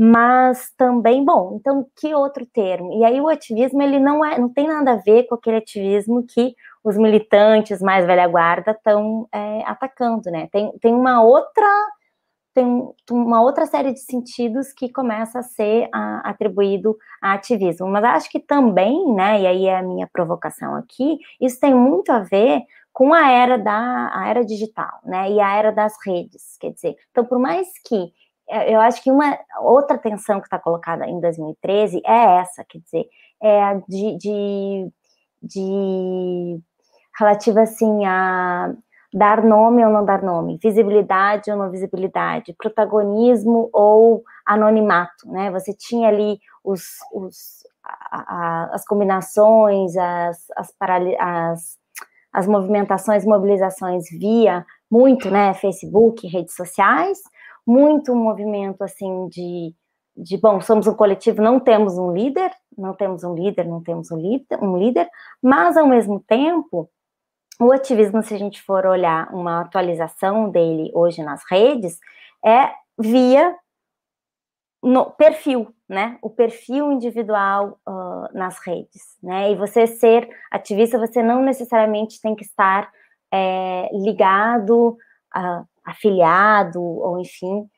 mas também, bom, então que outro termo? E aí o ativismo ele não é, não tem nada a ver com aquele ativismo que os militantes mais velha guarda estão é, atacando, né? Tem, tem uma outra tem uma outra série de sentidos que começa a ser a, atribuído a ativismo. Mas acho que também, né, e aí é a minha provocação aqui, isso tem muito a ver com a era da a era digital, né, e a era das redes, quer dizer, então por mais que é, eu acho que uma outra tensão que está colocada em 2013 é essa, quer dizer, é a de, de, de relativa assim a dar nome ou não dar nome, visibilidade ou não visibilidade, protagonismo ou anonimato, né? Você tinha ali os, os a, a, as combinações, as, as, as, as movimentações, mobilizações via muito, né, Facebook, redes sociais, muito movimento assim de, de bom, somos um coletivo, não temos um líder, não temos um líder, não temos um líder, um líder, mas ao mesmo tempo o ativismo, se a gente for olhar uma atualização dele hoje nas redes, é via no perfil, né? O perfil individual uh, nas redes, né? E você ser ativista, você não necessariamente tem que estar é, ligado, uh, afiliado, ou enfim,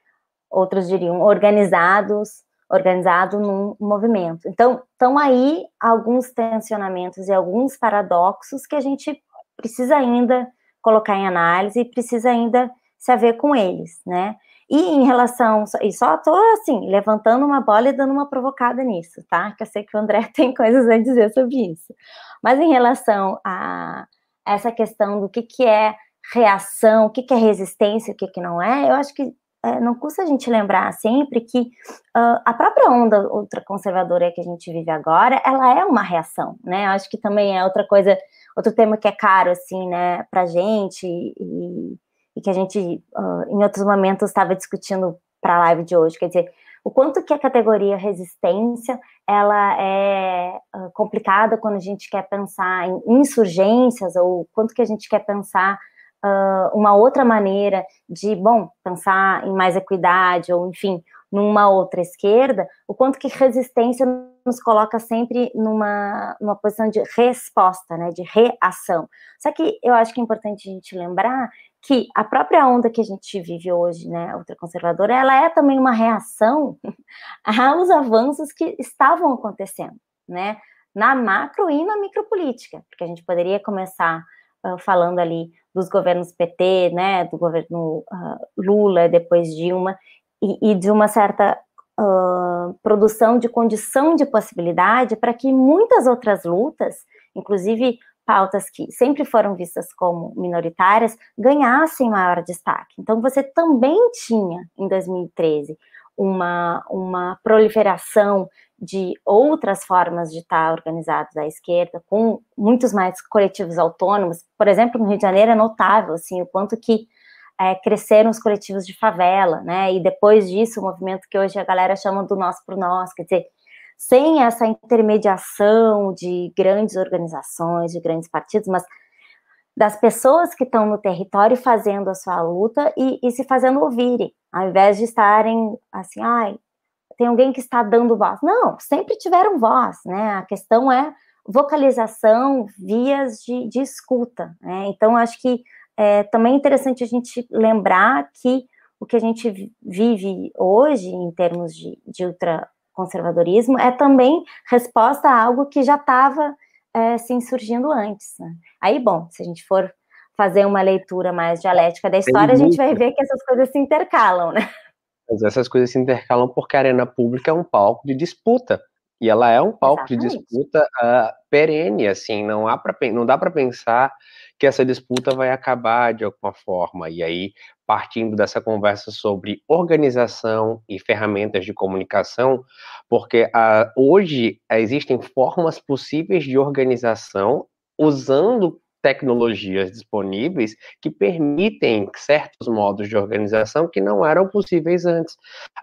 outros diriam organizados, organizado num movimento. Então, estão aí alguns tensionamentos e alguns paradoxos que a gente precisa ainda colocar em análise precisa ainda se haver com eles, né? E em relação, e só tô assim, levantando uma bola e dando uma provocada nisso, tá? Que eu sei que o André [laughs] tem coisas a dizer sobre isso. Mas em relação a essa questão do que, que é reação, o que, que é resistência, o que, que não é, eu acho que é, não custa a gente lembrar sempre que uh, a própria onda ultraconservadora que a gente vive agora, ela é uma reação, né? Eu acho que também é outra coisa outro tema que é caro, assim, né, pra gente e, e que a gente, uh, em outros momentos, estava discutindo para a live de hoje, quer dizer, o quanto que a categoria resistência, ela é uh, complicada quando a gente quer pensar em insurgências, ou quanto que a gente quer pensar uh, uma outra maneira de, bom, pensar em mais equidade, ou enfim, numa outra esquerda, o quanto que resistência nos coloca sempre numa, numa posição de resposta, né, de reação. Só que eu acho que é importante a gente lembrar que a própria onda que a gente vive hoje, né, ultraconservadora, ela é também uma reação [laughs] aos avanços que estavam acontecendo, né, na macro e na micropolítica, porque a gente poderia começar uh, falando ali dos governos PT, né, do governo uh, Lula, depois Dilma, e, e de uma certa uh, produção de condição de possibilidade para que muitas outras lutas, inclusive pautas que sempre foram vistas como minoritárias, ganhassem maior destaque. Então, você também tinha, em 2013, uma, uma proliferação de outras formas de estar organizados à esquerda, com muitos mais coletivos autônomos. Por exemplo, no Rio de Janeiro é notável assim, o quanto que é, cresceram os coletivos de favela, né? E depois disso, o movimento que hoje a galera chama do nós por nós, quer dizer, sem essa intermediação de grandes organizações, de grandes partidos, mas das pessoas que estão no território fazendo a sua luta e, e se fazendo ouvirem, ao invés de estarem assim, ai, tem alguém que está dando voz. Não, sempre tiveram voz, né? A questão é vocalização, vias de, de escuta, né? Então, acho que é também interessante a gente lembrar que o que a gente vive hoje, em termos de, de ultraconservadorismo, é também resposta a algo que já estava é, se insurgindo antes. Né? Aí, bom, se a gente for fazer uma leitura mais dialética da história, a gente vai ver que essas coisas se intercalam, né? Mas essas coisas se intercalam porque a arena pública é um palco de disputa. E ela é um palco Exatamente. de disputa uh, perene, assim, não, há pra, não dá para pensar que essa disputa vai acabar de alguma forma. E aí, partindo dessa conversa sobre organização e ferramentas de comunicação, porque uh, hoje existem formas possíveis de organização usando tecnologias disponíveis que permitem certos modos de organização que não eram possíveis antes.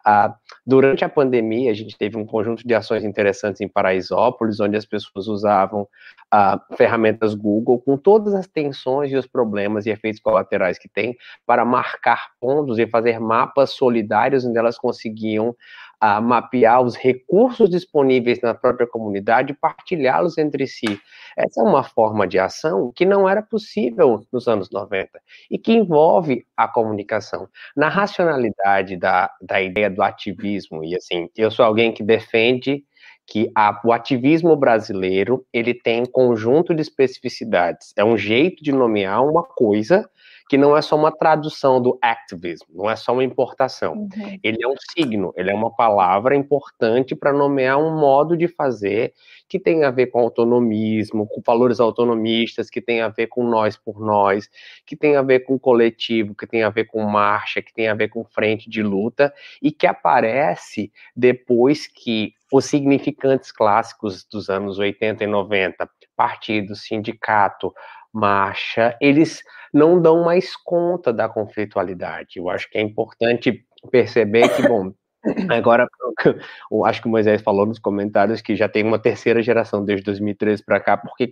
Ah, durante a pandemia, a gente teve um conjunto de ações interessantes em Paraisópolis, onde as pessoas usavam ah, ferramentas Google com todas as tensões e os problemas e efeitos colaterais que tem para marcar pontos e fazer mapas solidários onde elas conseguiam a mapear os recursos disponíveis na própria comunidade e partilhá-los entre si. Essa é uma forma de ação que não era possível nos anos 90 e que envolve a comunicação. Na racionalidade da, da ideia do ativismo, e assim, eu sou alguém que defende que a, o ativismo brasileiro ele tem um conjunto de especificidades. É um jeito de nomear uma coisa que não é só uma tradução do activism, não é só uma importação. Uhum. Ele é um signo, ele é uma palavra importante para nomear um modo de fazer que tem a ver com autonomismo, com valores autonomistas, que tem a ver com nós por nós, que tem a ver com coletivo, que tem a ver com marcha, que tem a ver com frente de luta e que aparece depois que os significantes clássicos dos anos 80 e 90, partido, sindicato, marcha, eles não dão mais conta da conflitualidade. Eu acho que é importante perceber que, bom, [coughs] agora, [laughs] eu acho que o Moisés falou nos comentários que já tem uma terceira geração desde 2013 para cá, porque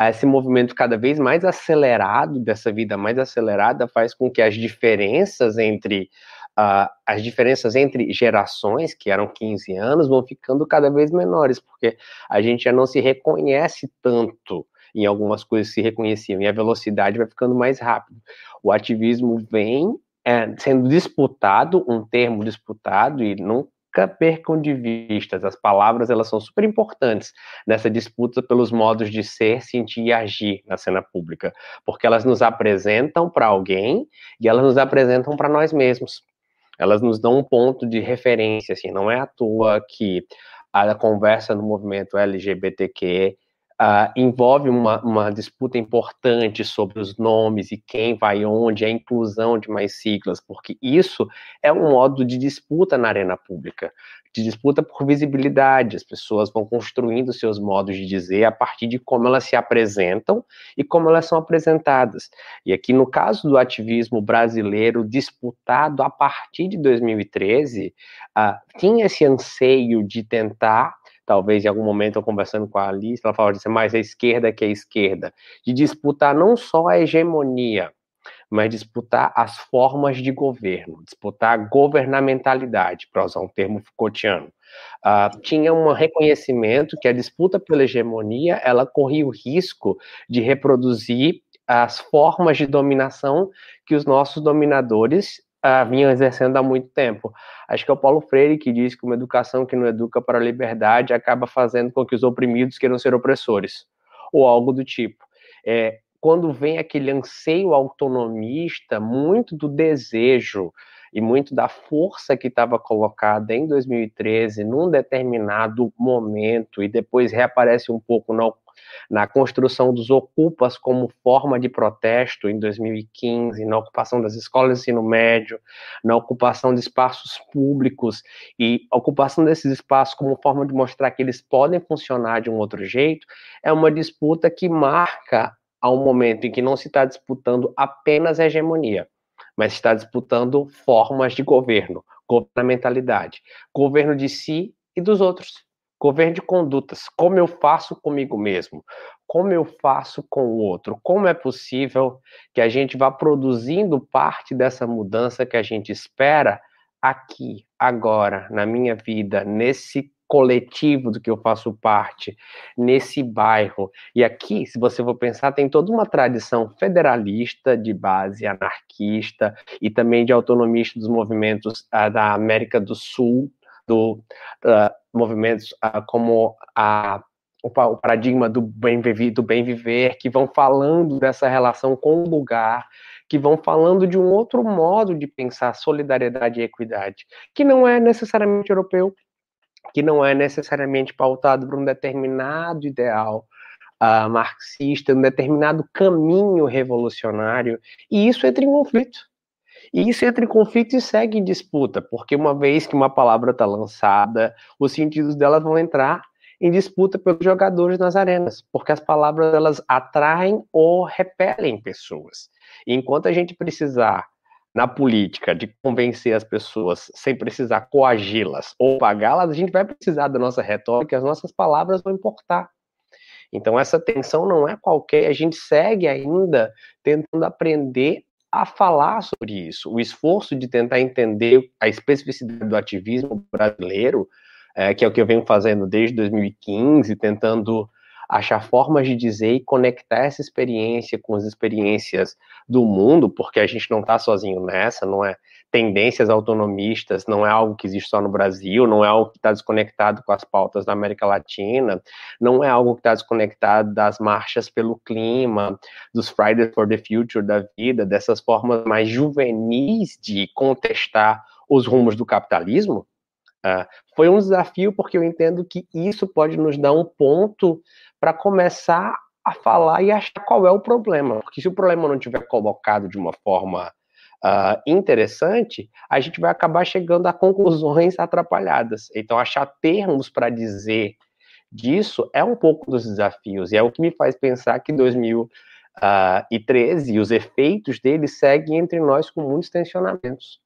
esse movimento cada vez mais acelerado, dessa vida mais acelerada, faz com que as diferenças entre Uh, as diferenças entre gerações, que eram 15 anos, vão ficando cada vez menores, porque a gente já não se reconhece tanto em algumas coisas se reconheciam, e a velocidade vai ficando mais rápido. O ativismo vem é, sendo disputado, um termo disputado, e nunca percam de vista, as palavras elas são super importantes nessa disputa pelos modos de ser, sentir e agir na cena pública, porque elas nos apresentam para alguém e elas nos apresentam para nós mesmos. Elas nos dão um ponto de referência, assim, não é à toa que a conversa no movimento LGBTQ Uh, envolve uma, uma, disputa importante sobre os nomes e quem vai onde, a inclusão de mais siglas, porque isso é um modo de disputa na arena pública, de disputa por visibilidade. As pessoas vão construindo seus modos de dizer a partir de como elas se apresentam e como elas são apresentadas. E aqui, no caso do ativismo brasileiro disputado a partir de 2013, uh, ah, tinha esse anseio de tentar talvez em algum momento eu conversando com a Alice, ela falava ser mais a esquerda que a esquerda, de disputar não só a hegemonia, mas disputar as formas de governo, disputar a governamentalidade, para usar um termo Foucaultiano. Uh, tinha um reconhecimento que a disputa pela hegemonia ela corria o risco de reproduzir as formas de dominação que os nossos dominadores uh, vinham exercendo há muito tempo. Acho que é o Paulo Freire que diz que uma educação que não educa para a liberdade acaba fazendo com que os oprimidos queiram ser opressores, ou algo do tipo. É, quando vem aquele anseio autonomista, muito do desejo e muito da força que estava colocada em 2013 num determinado momento e depois reaparece um pouco na na construção dos ocupas como forma de protesto em 2015, na ocupação das escolas de ensino médio, na ocupação de espaços públicos e ocupação desses espaços como forma de mostrar que eles podem funcionar de um outro jeito, é uma disputa que marca a um momento em que não se está disputando apenas hegemonia, mas está disputando formas de governo, governamentalidade, governo de si e dos outros. Governo de condutas. Como eu faço comigo mesmo? Como eu faço com o outro? Como é possível que a gente vá produzindo parte dessa mudança que a gente espera aqui, agora, na minha vida, nesse coletivo do que eu faço parte, nesse bairro. E aqui, se você for pensar, tem toda uma tradição federalista de base anarquista e também de autonomista dos movimentos uh, da América do Sul, do uh, movimentos como a o, o paradigma do bem viver, do bem viver, que vão falando dessa relação com o lugar, que vão falando de um outro modo de pensar solidariedade e equidade, que não é necessariamente europeu, que não é necessariamente pautado por um determinado ideal uh, marxista, um determinado caminho revolucionário, e isso entra em conflito. E isso entra em conflito e segue em disputa, porque uma vez que uma palavra está lançada, os sentidos dela vão entrar em disputa pelos jogadores nas arenas, porque as palavras elas atraem ou repelem pessoas. E enquanto a gente precisar na política de convencer as pessoas sem precisar coagi-las ou pagá-las, a gente vai precisar da nossa retórica, as nossas palavras vão importar. Então essa tensão não é qualquer, a gente segue ainda tentando aprender a falar sobre isso. O esforço de tentar entender a especificidade do ativismo brasileiro, é, que é o que eu venho fazendo desde 2015, tentando achar formas de dizer e conectar essa experiência com as experiências do mundo, porque a gente não está sozinho nessa, não é tendências autonomistas, não é algo que existe só no Brasil, não é algo que está desconectado com as pautas da América Latina, não é algo que está desconectado das marchas pelo clima, dos Fridays for the Future da vida, dessas formas mais juvenis de contestar os rumos do capitalismo, Uh, foi um desafio porque eu entendo que isso pode nos dar um ponto para começar a falar e achar qual é o problema. Porque se o problema não tiver colocado de uma forma uh, interessante, a gente vai acabar chegando a conclusões [laughs] atrapalhadas. Então, achar termos para dizer disso é um pouco dos desafios, e é o que me faz pensar que 2013 e os efeitos dele seguem entre nós com muitos tensionamentos.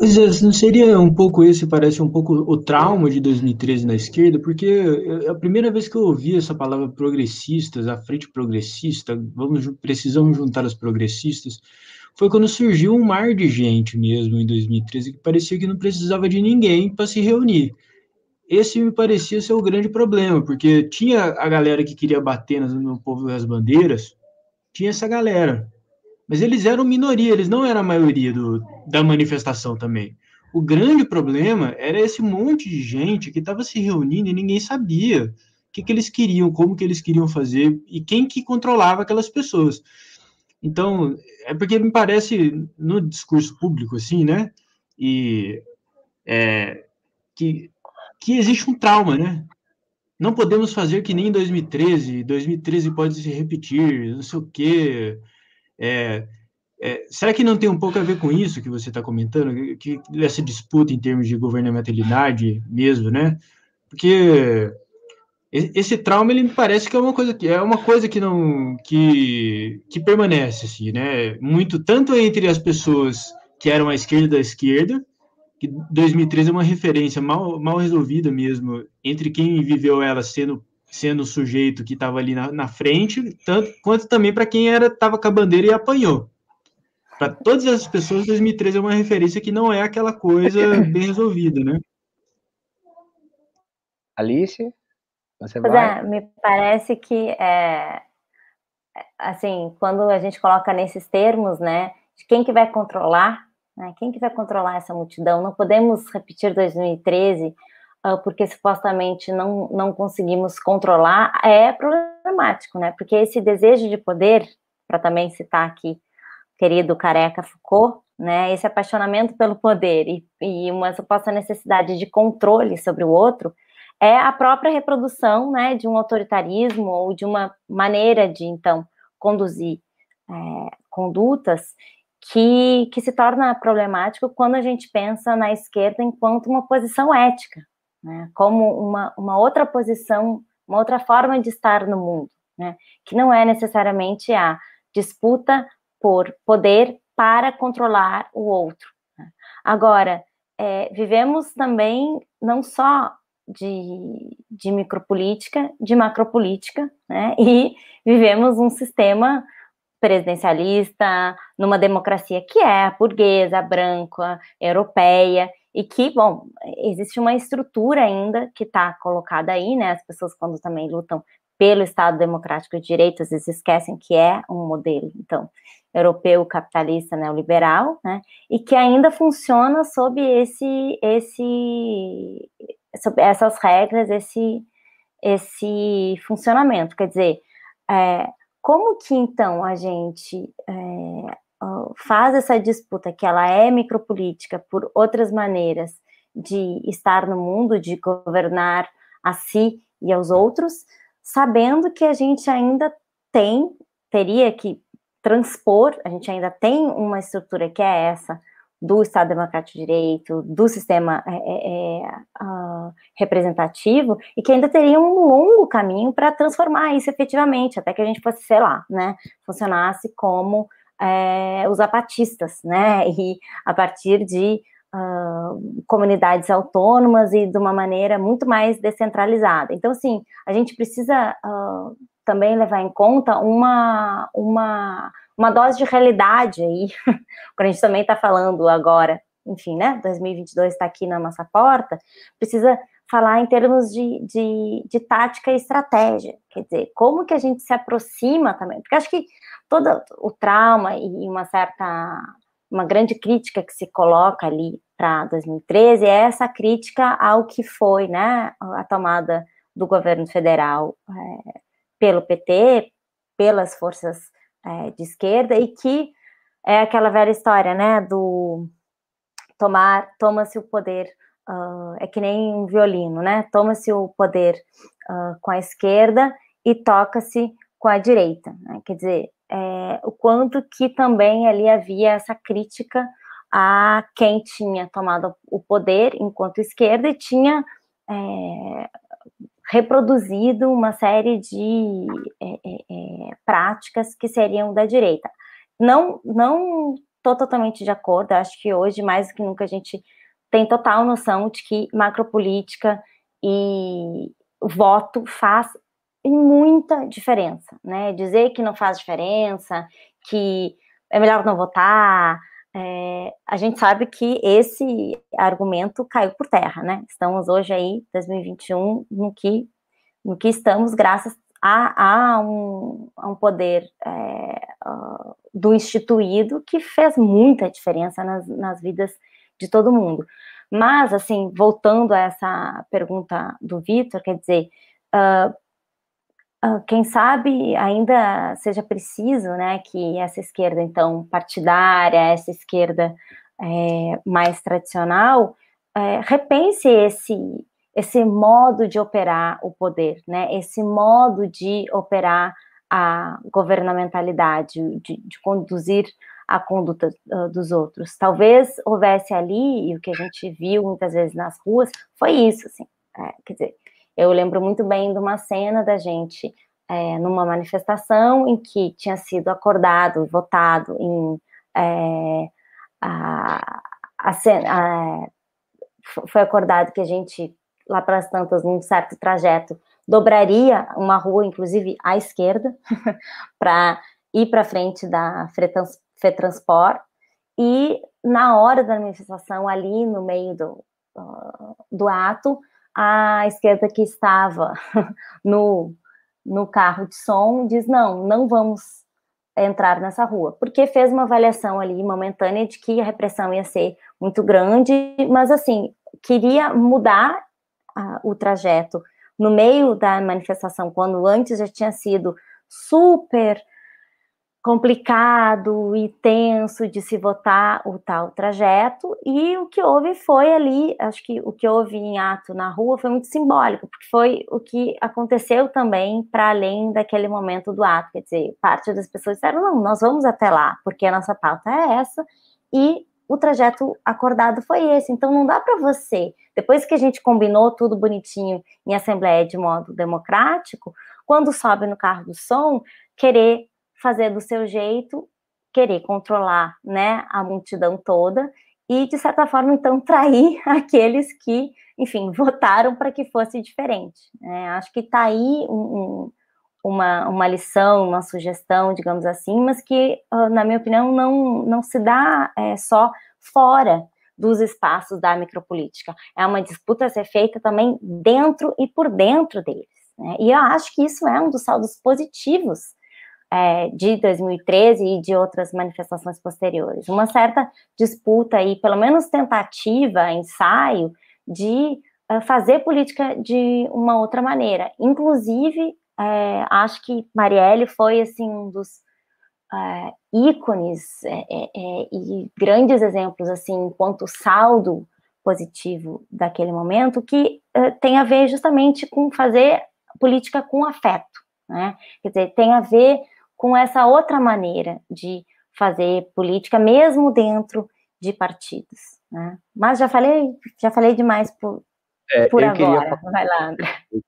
É, não seria um pouco esse, parece um pouco o trauma de 2013 na esquerda, porque a primeira vez que eu ouvi essa palavra progressistas, a frente progressista, vamos, precisamos juntar os progressistas, foi quando surgiu um mar de gente mesmo em 2013, que parecia que não precisava de ninguém para se reunir. Esse me parecia ser o grande problema, porque tinha a galera que queria bater no povo das bandeiras, tinha essa galera, mas eles eram minoria, eles não eram a maioria do, da manifestação também. O grande problema era esse monte de gente que estava se reunindo e ninguém sabia o que, que eles queriam, como que eles queriam fazer e quem que controlava aquelas pessoas. Então, é porque me parece no discurso público, assim, né? E é, que, que existe um trauma, né? Não podemos fazer que nem em 2013, 2013 pode se repetir, não sei o quê. É, é, será que não tem um pouco a ver com isso que você está comentando, que, que essa disputa em termos de governamentalidade mesmo, né? Porque esse trauma ele me parece que é uma coisa que é uma coisa que não que, que permanece assim, né? Muito tanto entre as pessoas que eram à esquerda da esquerda, que 2013 é uma referência mal, mal resolvida mesmo entre quem viveu ela sendo sendo o sujeito que estava ali na, na, frente, tanto quanto também para quem era estava com a bandeira e apanhou. Para todas essas pessoas, 2013 é uma referência que não é aquela coisa [coughs] bem resolvida, né? Alice, você pois vai? É, me parece que é, assim, quando a gente coloca nesses termos, né, de quem que vai controlar, né, quem que vai controlar essa multidão? Não podemos repetir 2013 ah, porque supostamente não, não conseguimos controlar, é problemático, né? Porque esse desejo de poder, para também citar aqui, querido careca Foucault, né? Esse apaixonamento pelo poder e, e uma suposta necessidade de controle sobre o outro é a própria reprodução, né, de um autoritarismo ou de uma maneira de então conduzir é, condutas que, que se torna problemático quando a gente pensa na esquerda enquanto uma posição ética, né, como uma, uma outra posição, uma outra forma de estar no mundo, né, que não é necessariamente a disputa por poder para controlar o outro. Né. Agora, é, vivemos também não só de, de micropolítica, de macropolítica, né, [laughs] e vivemos um sistema presidencialista, numa democracia que é burguesa, branca, europeia, e que, bom, existe uma estrutura ainda que está colocada aí, né? As pessoas, quando também lutam pelo Estado Democrático de Direito, às vezes esquecem que é um modelo, então, europeu, capitalista, neoliberal, né? E que ainda funciona sob esse, esse, sob essas regras, esse, esse funcionamento. Quer dizer, é, como que então a gente é, faz essa disputa, que ela é micropolítica por outras maneiras de estar no mundo, de governar a si e aos outros, sabendo que a gente ainda tem, teria que transpor, a gente ainda tem uma estrutura que é essa do Estado Democrático de Direito, do sistema é, é, uh, representativo, e que ainda teria um longo caminho para transformar isso efetivamente, até que a gente fosse, sei lá, né, funcionasse como é, os zapatistas, né? [laughs] E a partir de uh, comunidades autônomas e de uma maneira muito mais descentralizada. Então, assim, a gente precisa uh, também levar em conta uma, uma, uma dose de realidade aí, [laughs] quando a gente também está falando agora, enfim, né, 2022 está aqui na nossa porta, precisa falar em termos de, de, de, tática e estratégia, quer dizer, como que a gente se aproxima também, porque acho que todo o trauma e uma certa, uma grande crítica que se coloca ali para 2013 é essa crítica ao que foi, né, a tomada do governo federal é, pelo PT, pelas forças é, de esquerda, e que é aquela velha história, né, do tomar, toma-se o poder uh, é que nem um violino, né? Toma-se o poder uh, com a esquerda e toca-se com a direita. Né? Quer dizer, é, o quanto que também ali havia essa crítica a quem tinha tomado o poder enquanto esquerda e tinha é, reproduzido uma série de é, é, é práticas que seriam da direita. Não, não estou totalmente de acordo, acho que hoje, mais do que nunca, a gente tem total noção de que macropolítica e voto faz muita diferença, né? Dizer que não faz diferença, que é melhor não votar, é, a gente sabe que esse argumento caiu por terra, né? Estamos hoje aí, 2021, no que, no que estamos graças a, a, um, a um poder é, uh, do instituído que fez muita diferença nas, nas vidas de todo mundo. Mas, assim, voltando a essa pergunta do Vitor, quer dizer, uh, uh, quem sabe ainda seja preciso, né, que essa esquerda, então, partidária, essa esquerda é, mais tradicional, é, repense esse, esse modo de operar o poder, né, esse modo de operar a governamentalidade, de, de conduzir a conduta uh, dos outros. Talvez houvesse ali, e o que a gente viu muitas vezes nas ruas, foi isso, assim. É, quer dizer, eu lembro muito bem de uma cena da gente é, numa manifestação em que tinha sido acordado votado em é, a, a, a, foi acordado que a gente lá para as tantas num certo trajeto dobraria uma rua, inclusive à esquerda, [laughs] para ir para frente da Fretans, FETransport, e na hora da manifestação, ali no meio do, uh, do ato, a esquerda que estava [laughs] no, no carro de som diz: não, não vamos entrar nessa rua, porque fez uma avaliação ali momentânea de que a repressão ia ser muito grande, mas assim, queria mudar uh, o trajeto. No meio da manifestação, quando antes já tinha sido super complicado e tenso de se votar o tal trajeto, e o que houve foi ali, acho que o que houve em ato na rua foi muito simbólico, porque foi o que aconteceu também para além daquele momento do ato, quer dizer, parte das pessoas disseram, não, nós vamos até lá, porque a nossa pauta é essa, e o trajeto acordado foi esse, então não dá para você, depois que a gente combinou tudo bonitinho em assembleia de modo democrático, quando sobe no carro do som, querer fazer do seu jeito, querer controlar, né, a multidão toda e de certa forma então [laughs] trair aqueles que, enfim, votaram para que fosse diferente. Né? Acho que está aí um, um, uma, uma lição, uma sugestão, digamos assim, mas que, na minha opinião, não, não se dá é, só fora dos espaços da micropolítica. É uma disputa a ser feita também dentro e por dentro deles. Né? E eu acho que isso é um dos saldos positivos é, de 2013 e de outras manifestações posteriores. Uma certa disputa e, pelo menos tentativa, ensaio, de uh, fazer política de uma outra maneira. Inclusive, é, acho que Marielle foi assim um dos uh, ícones é, é, é, e grandes exemplos assim enquanto saldo positivo daquele momento que uh, tem a ver justamente com fazer política com afeto, né? Quer dizer, tem a ver com essa outra maneira de fazer política, mesmo dentro de partidos. Né? Mas já falei, já falei demais por, é, por agora. Queria... Vai lá, André. Eu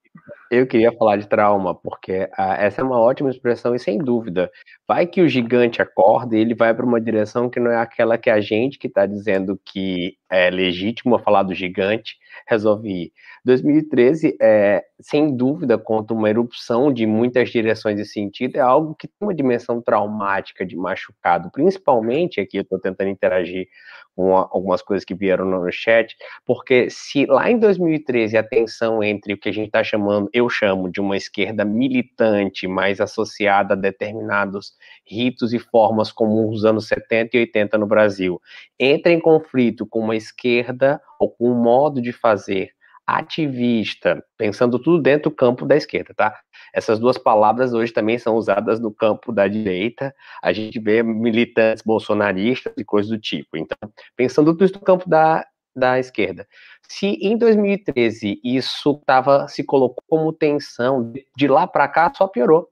queria falar de trauma, porque ah, essa é uma ótima expressão e sem dúvida, vai que o gigante acorda e ele vai para uma direção que não é aquela que a gente que está dizendo que é legítimo falar do gigante resolve ir. 2013, é, sem dúvida, conta uma erupção de muitas direções de sentido, é algo que tem uma dimensão traumática de machucado, principalmente aqui eu estou tentando interagir com algumas coisas que vieram no chat, porque se lá em 2013 a tensão entre o que a gente está chamando, eu chamo de uma esquerda militante, mais associada a determinados ritos e formas comuns dos anos 70 e 80 no Brasil, entra em conflito com uma esquerda ou com um modo de fazer ativista, pensando tudo dentro do campo da esquerda, tá? Essas duas palavras hoje também são usadas no campo da direita. A gente vê militantes bolsonaristas e coisas do tipo. Então, pensando tudo isso no campo da, da esquerda. Se em 2013 isso tava, se colocou como tensão, de lá para cá só piorou.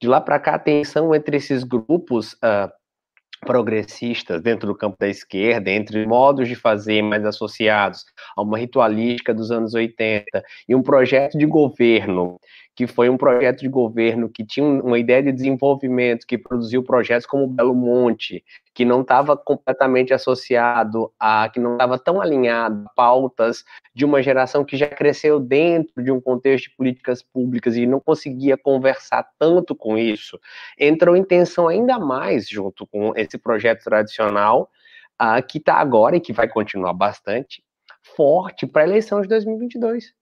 De lá para cá a tensão entre esses grupos uh, progressistas dentro do campo da esquerda, entre modos de fazer mais associados a uma ritualística dos anos 80 e um projeto de governo que foi um projeto de governo que tinha uma ideia de desenvolvimento, que produziu projetos como Belo Monte, que não estava completamente associado a, que não estava tão alinhado a pautas de uma geração que já cresceu dentro de um contexto de políticas públicas e não conseguia conversar tanto com isso, entrou em tensão ainda mais junto com esse projeto tradicional, uh, que está agora e que vai continuar bastante forte para a eleição de 2022.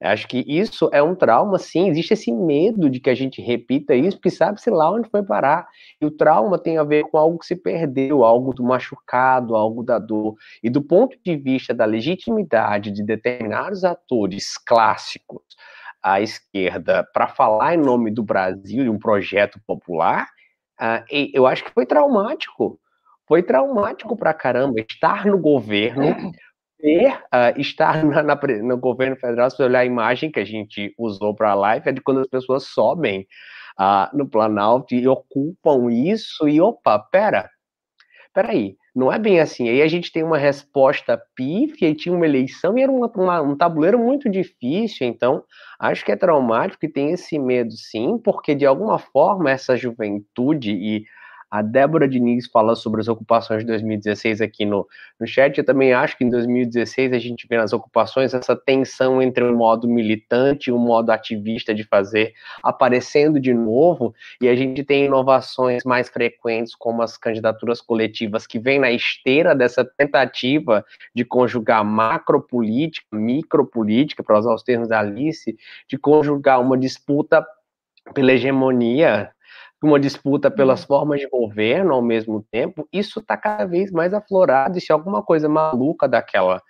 Acho que isso é um trauma, sim. Existe esse medo de que a gente repita isso, porque sabe-se lá onde foi parar. E o trauma tem a ver com algo que se perdeu, algo do machucado, algo da dor. E do ponto de vista da legitimidade de determinados atores clássicos à esquerda para falar em nome do Brasil e um projeto popular, uh, eu acho que foi traumático. Foi traumático para caramba estar no governo uh, estar [laughs] na, na, no governo federal, se olhar a imagem que a gente usou para a live, é de quando as pessoas sobem uh, no Planalto e ocupam isso, e opa, pera, peraí, não é bem assim. Aí a gente tem uma resposta pífia e tinha uma eleição e era uma, uma, um tabuleiro muito difícil, então acho que é traumático e tem esse medo sim, porque de alguma forma essa juventude e a Débora Diniz fala sobre as ocupações de 2016 aqui no, no chat. Eu também acho que em 2016 a gente vê nas ocupações essa tensão entre um modo militante e um modo ativista de fazer aparecendo de novo, e a gente tem inovações mais frequentes, como as candidaturas coletivas, que vêm na esteira dessa tentativa de conjugar macropolítica, micropolítica, para usar os termos da Alice, de conjugar uma disputa pela hegemonia uma disputa pelas uhum. formas de governo ao mesmo tempo, isso está cada vez mais aflorado. E se alguma coisa maluca daquela,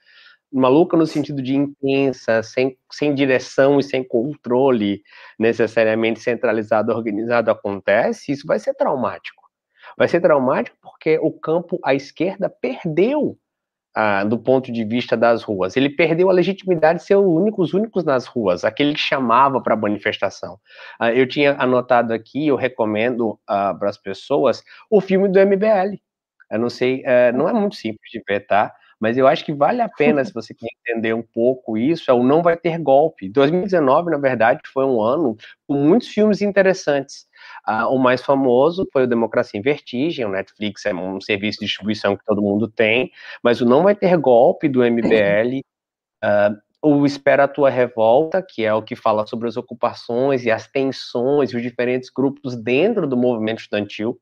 maluca no sentido de intensa, sem, sem direção e sem controle necessariamente centralizado, organizado acontece, isso vai ser traumático. Vai ser traumático porque o campo à esquerda perdeu ah, do ponto de vista das ruas. Ele perdeu a legitimidade de ser o único, os únicos nas ruas, aquele que chamava para a manifestação. Ah, eu tinha anotado aqui, eu recomendo ah, para as pessoas o filme do MBL. Eu não sei, eh, não é muito simples de ver, tá? Mas eu acho que vale a pena, se você quer entender um pouco isso, é o Não Vai Ter Golpe. 2019, na verdade, foi um ano com muitos filmes interessantes. Uh, o mais famoso foi o Democracia em Vertigem, o Netflix é um serviço de distribuição que todo mundo tem, mas o Não Vai Ter Golpe do MBL, ah, o Espera a Tua Revolta, que é o que fala sobre as ocupações e as tensões e os diferentes grupos dentro do movimento estudantil,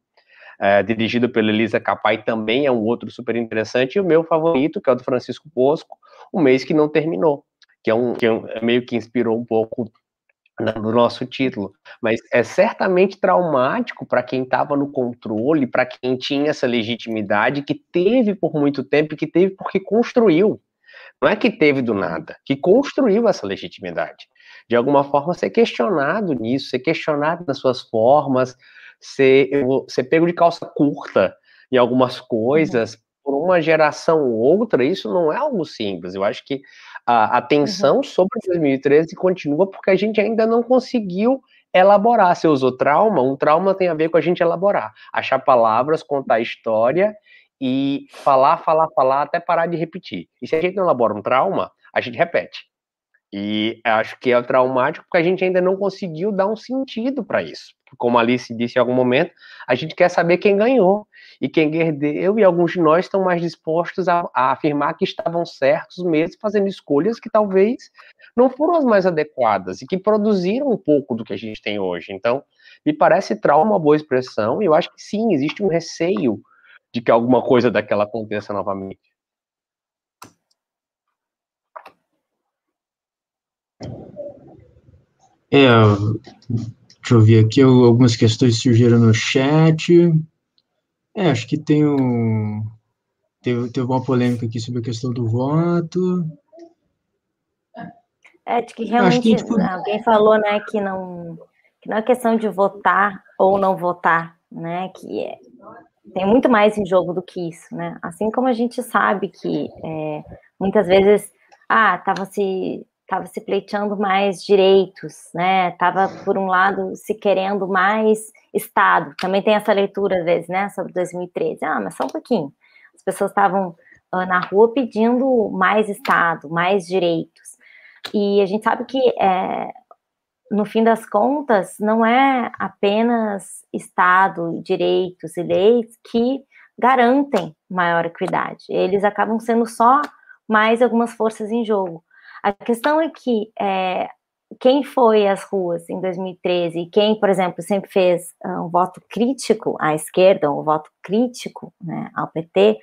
uh, dirigido pela Elisa Capai, também é um outro super interessante, e o meu favorito, que é o do Francisco Bosco, O Mês que Não Terminou, que é um que é meio que inspirou um pouco no nosso título, mas é certamente traumático para quem estava no controle, para quem tinha essa legitimidade, que teve por muito tempo e que teve porque construiu. Não é que teve do nada, que construiu essa legitimidade. De alguma forma, ser questionado nisso, ser questionado nas suas formas, ser, ser pego de calça curta em algumas coisas, por uma geração ou outra, isso não é algo simples. Eu acho que a atenção uhum. sobre 2013 continua porque a gente ainda não conseguiu elaborar. Você usou trauma, um trauma tem a ver com a gente elaborar, achar palavras, contar história e falar, falar, falar até parar de repetir. E se a gente não elabora um trauma, a gente repete. E acho que é traumático porque a gente ainda não conseguiu dar um sentido para isso. Como a Alice disse em algum momento, a gente quer saber quem ganhou. E quem perdeu, e alguns de nós estão mais dispostos a, a afirmar que estavam certos mesmo, fazendo escolhas que talvez não foram as mais adequadas e que produziram um pouco do que a gente tem hoje. Então, me parece trauma uma boa expressão, e eu acho que sim, existe um receio de que alguma coisa daquela aconteça novamente. É, deixa eu ver aqui, algumas questões surgiram no chat. É, acho que tem um, teve, teve uma polêmica aqui sobre a questão do voto. É, de que realmente que, tipo... alguém falou, né, que não, que não é questão de votar ou não votar, né, que é, tem muito mais em jogo do que isso, né, assim como a gente sabe que é, muitas vezes, ah, tava se estava se pleiteando mais direitos, né? Tava por um lado se querendo mais Estado. Também tem essa leitura às vezes, né, sobre 2013. Ah, mas só um pouquinho. As pessoas estavam uh, na rua pedindo mais Estado, mais direitos. E a gente sabe que é, no fim das contas não é apenas Estado, direitos e leis que garantem maior equidade. Eles acabam sendo só mais algumas forças em jogo. A questão é que é, quem foi às ruas em 2013 e quem, por exemplo, sempre fez uh, um voto crítico à esquerda, um voto crítico né, ao PT,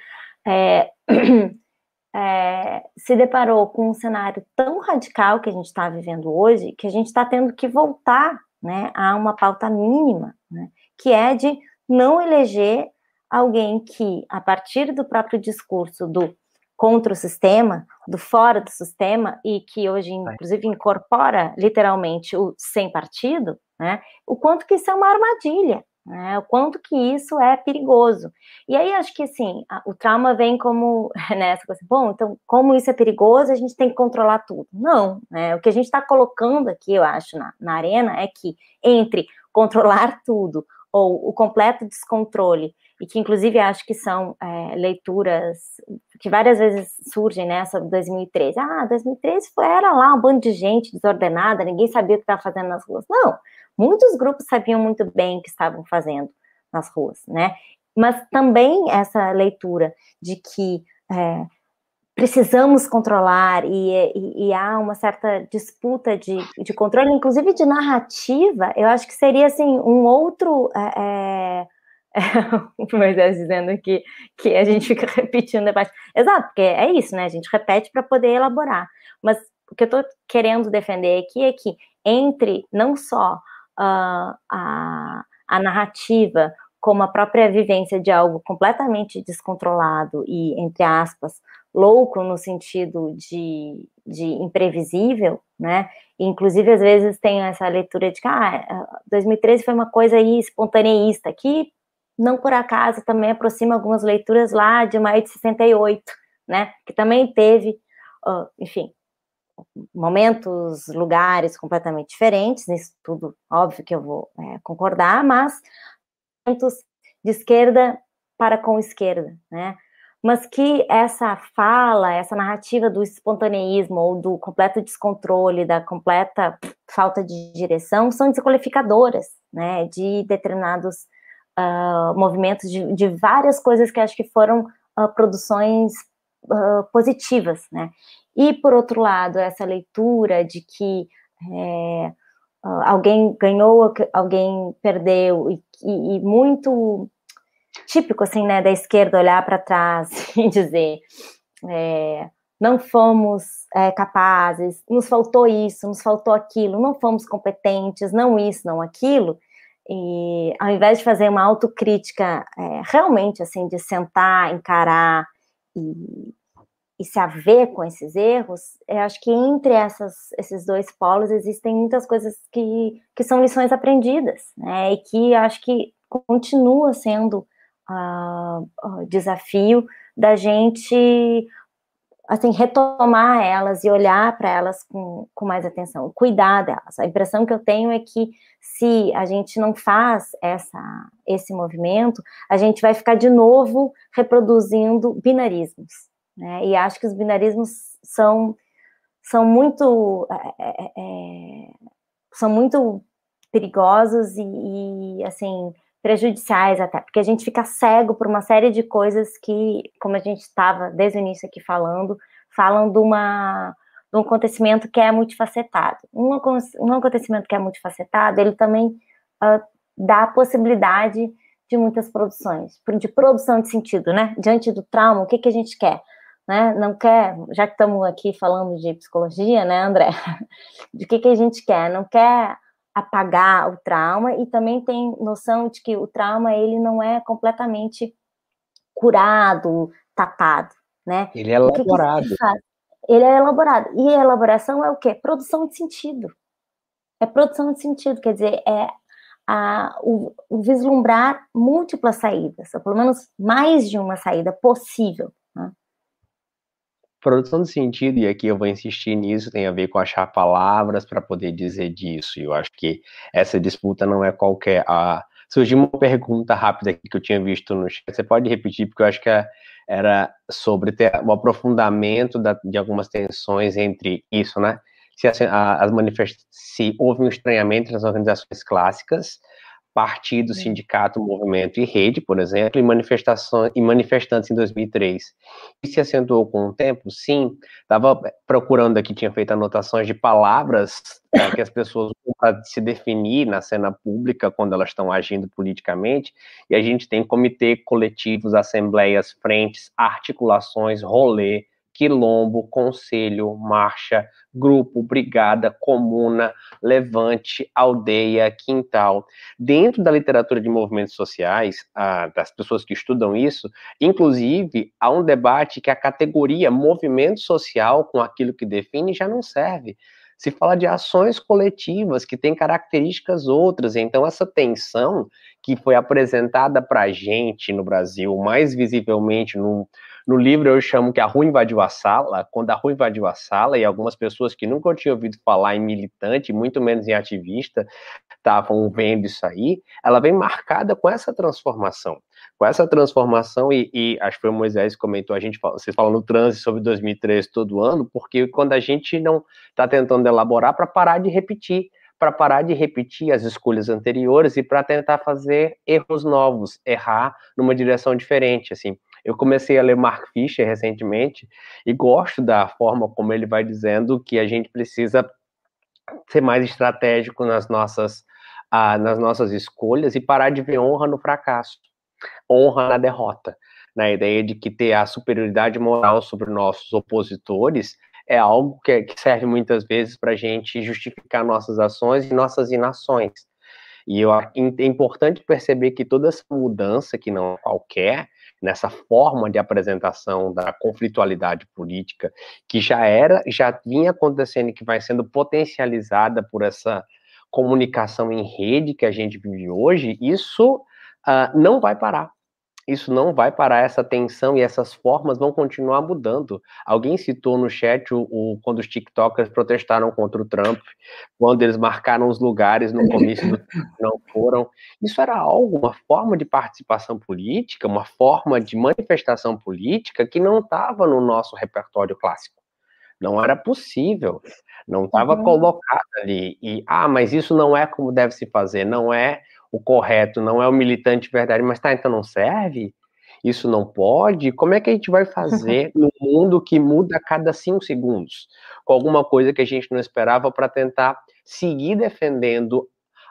é, [clears throat] é, se deparou com um cenário tão radical que a gente está vivendo hoje, que a gente está tendo que voltar né, a uma pauta mínima, né, que é de não eleger alguém que, a partir do próprio discurso do contra o sistema, do fora do sistema, e que hoje, inclusive, incorpora literalmente o sem partido, né? O quanto que isso é uma armadilha, né? O quanto que isso é perigoso. E aí acho que assim, a, o trauma vem como [laughs] né, coisa, bom, então, como isso é perigoso, a gente tem que controlar tudo. Não, né? O que a gente está colocando aqui, eu acho, na, na arena é que entre controlar tudo ou o completo descontrole e que inclusive acho que são é, leituras que várias vezes surgem, né, sobre 2013. Ah, 2013 foi, era lá um bando de gente desordenada, ninguém sabia o que estava fazendo nas ruas. Não, muitos grupos sabiam muito bem o que estavam fazendo nas ruas, né? Mas também essa leitura de que é, precisamos controlar e, e, e, há uma certa disputa de, de controle, inclusive de narrativa, eu acho que seria assim um outro é, [laughs] é o Moisés dizendo que, que a gente fica [laughs] repetindo o debate. Exato, porque é isso, né? A gente repete para poder elaborar. Mas o que eu estou querendo defender aqui é que entre não só uh, a, a narrativa, como a própria vivência de algo completamente descontrolado e, entre aspas, louco no sentido de, de imprevisível, né? Inclusive, às vezes tem essa leitura de que ah, 2013 foi uma coisa aí espontaneísta, que não por acaso também aproxima algumas leituras lá de maio de 68, né? Que também teve, uh, enfim, momentos, lugares completamente diferentes, nisso tudo, óbvio que eu vou é, concordar, mas momentos de esquerda para com esquerda, né? Mas que essa fala, essa narrativa do espontaneísmo ou do completo descontrole, da completa falta de direção, são desqualificadoras, né? De determinados uh, movimentos de, de, várias coisas que acho que foram uh, produções uh, positivas, né? E, por outro lado, essa leitura de que é, alguém ganhou, alguém perdeu, e, e, e, muito típico, assim, né, da esquerda olhar para trás [laughs] e dizer é, não fomos é, capazes, nos faltou isso, nos faltou aquilo, não fomos competentes, não isso, não aquilo, e ao invés de fazer uma autocrítica é, realmente assim, de sentar, encarar e, e se haver com esses erros, eu acho que entre essas, esses dois polos existem muitas coisas que, que são lições aprendidas, né? E que acho que continua sendo uh, desafio da gente assim, retomar elas e olhar para elas com, com mais atenção, cuidar delas. A impressão que eu tenho é que se a gente não faz essa, esse movimento, a gente vai ficar de novo reproduzindo binarismos. Né? E acho que os binarismos são são muito é, é, é, são muito perigosos e, e, assim prejudiciais até, porque a gente fica cego por uma série de coisas que, como a gente estava desde o início aqui falando, falam de uma de um acontecimento que é multifacetado. Um, um acontecimento que é multifacetado, ele também uh, dá a possibilidade de muitas produções, de produção de sentido, né? Diante do trauma, o que, que a gente quer? Né? Não quer, já que estamos aqui falando de psicologia, né, André? [laughs] De que, que a gente quer? Não quer apagar o trauma e também tem noção de que o trauma ele não é completamente curado, tapado, né? Ele é elaborado. Que que ele é elaborado. E a elaboração é o quê? Produção de sentido. É produção de sentido, quer dizer, é a, o, o vislumbrar múltiplas saídas, ou pelo menos mais de uma saída possível. Né? Produção de sentido, e aqui eu vou insistir nisso, tem a ver com achar palavras para poder dizer disso. E eu acho que essa disputa não é qualquer. Ah, surgiu uma pergunta rápida aqui que eu tinha visto no chat. Você pode repetir, porque eu acho que é, era sobre ter um aprofundamento da, de algumas tensões entre isso, né? Se, as, as se houve um estranhamento nas organizações clássicas partido, sindicato, movimento e rede, por exemplo, e manifestações e manifestantes em 2003. E se acentuou com o tempo? Sim. Estava procurando aqui, tinha feito anotações de palavras né, que as pessoas usam para se definir na cena pública quando elas estão agindo politicamente, e a gente tem comitê, coletivos, assembleias, frentes, articulações, rolê, quilombo, conselho, marcha, grupo, brigada, comuna, levante, aldeia, quintal. Dentro da literatura de movimentos sociais, ah, das pessoas que estudam isso, inclusive há um debate que a categoria movimento social, com aquilo que define, já não serve se fala de ações coletivas que têm características outras. Então, essa tensão que foi apresentada para a gente no Brasil, mais visivelmente no, no livro eu chamo que a rua invadiu a sala, quando a rua invadiu a sala, e algumas pessoas que nunca tinham ouvido falar em militante, muito menos em ativista, estavam vendo isso aí, ela vem marcada com essa transformação. Com essa transformação, e, e acho que foi o Moisés que comentou, a gente, vocês falam no trânsito sobre 2013 todo ano, porque quando a gente não está tentando elaborar para parar de repetir, para parar de repetir as escolhas anteriores e para tentar fazer erros novos, errar numa direção diferente, assim. Eu comecei a ler Mark Fisher recentemente e gosto da forma como ele vai dizendo que a gente precisa ser mais estratégico nas nossas, ah, nas nossas escolhas e parar de ver honra no fracasso, honra na derrota. Na ideia de que ter a superioridade moral sobre nossos opositores é algo que, que serve muitas vezes para a gente justificar nossas ações e nossas inações. E eu, é importante perceber que toda essa mudança, que não é qualquer, nessa forma de apresentação da conflitualidade política, que já era, já vinha acontecendo e que vai sendo potencializada por essa comunicação em rede que a gente vive hoje, isso uh, não vai parar isso não vai parar, essa tensão e essas formas vão continuar mudando. Alguém citou no chat o, o, quando os TikTokers protestaram contra o Trump, quando eles marcaram os lugares no comício do [laughs] não foram. Isso era algo, uma forma de participação política, uma forma de manifestação política que não estava no nosso repertório clássico. Não era possível, não estava uhum. colocado ali. E, ah, mas isso não é como deve se fazer, não é o correto, não é o militante verdade, mas tá, então não serve? Isso não pode? Como é que a gente vai fazer [laughs] no mundo que muda a cada cinco segundos? Com alguma coisa que a gente não esperava para tentar seguir defendendo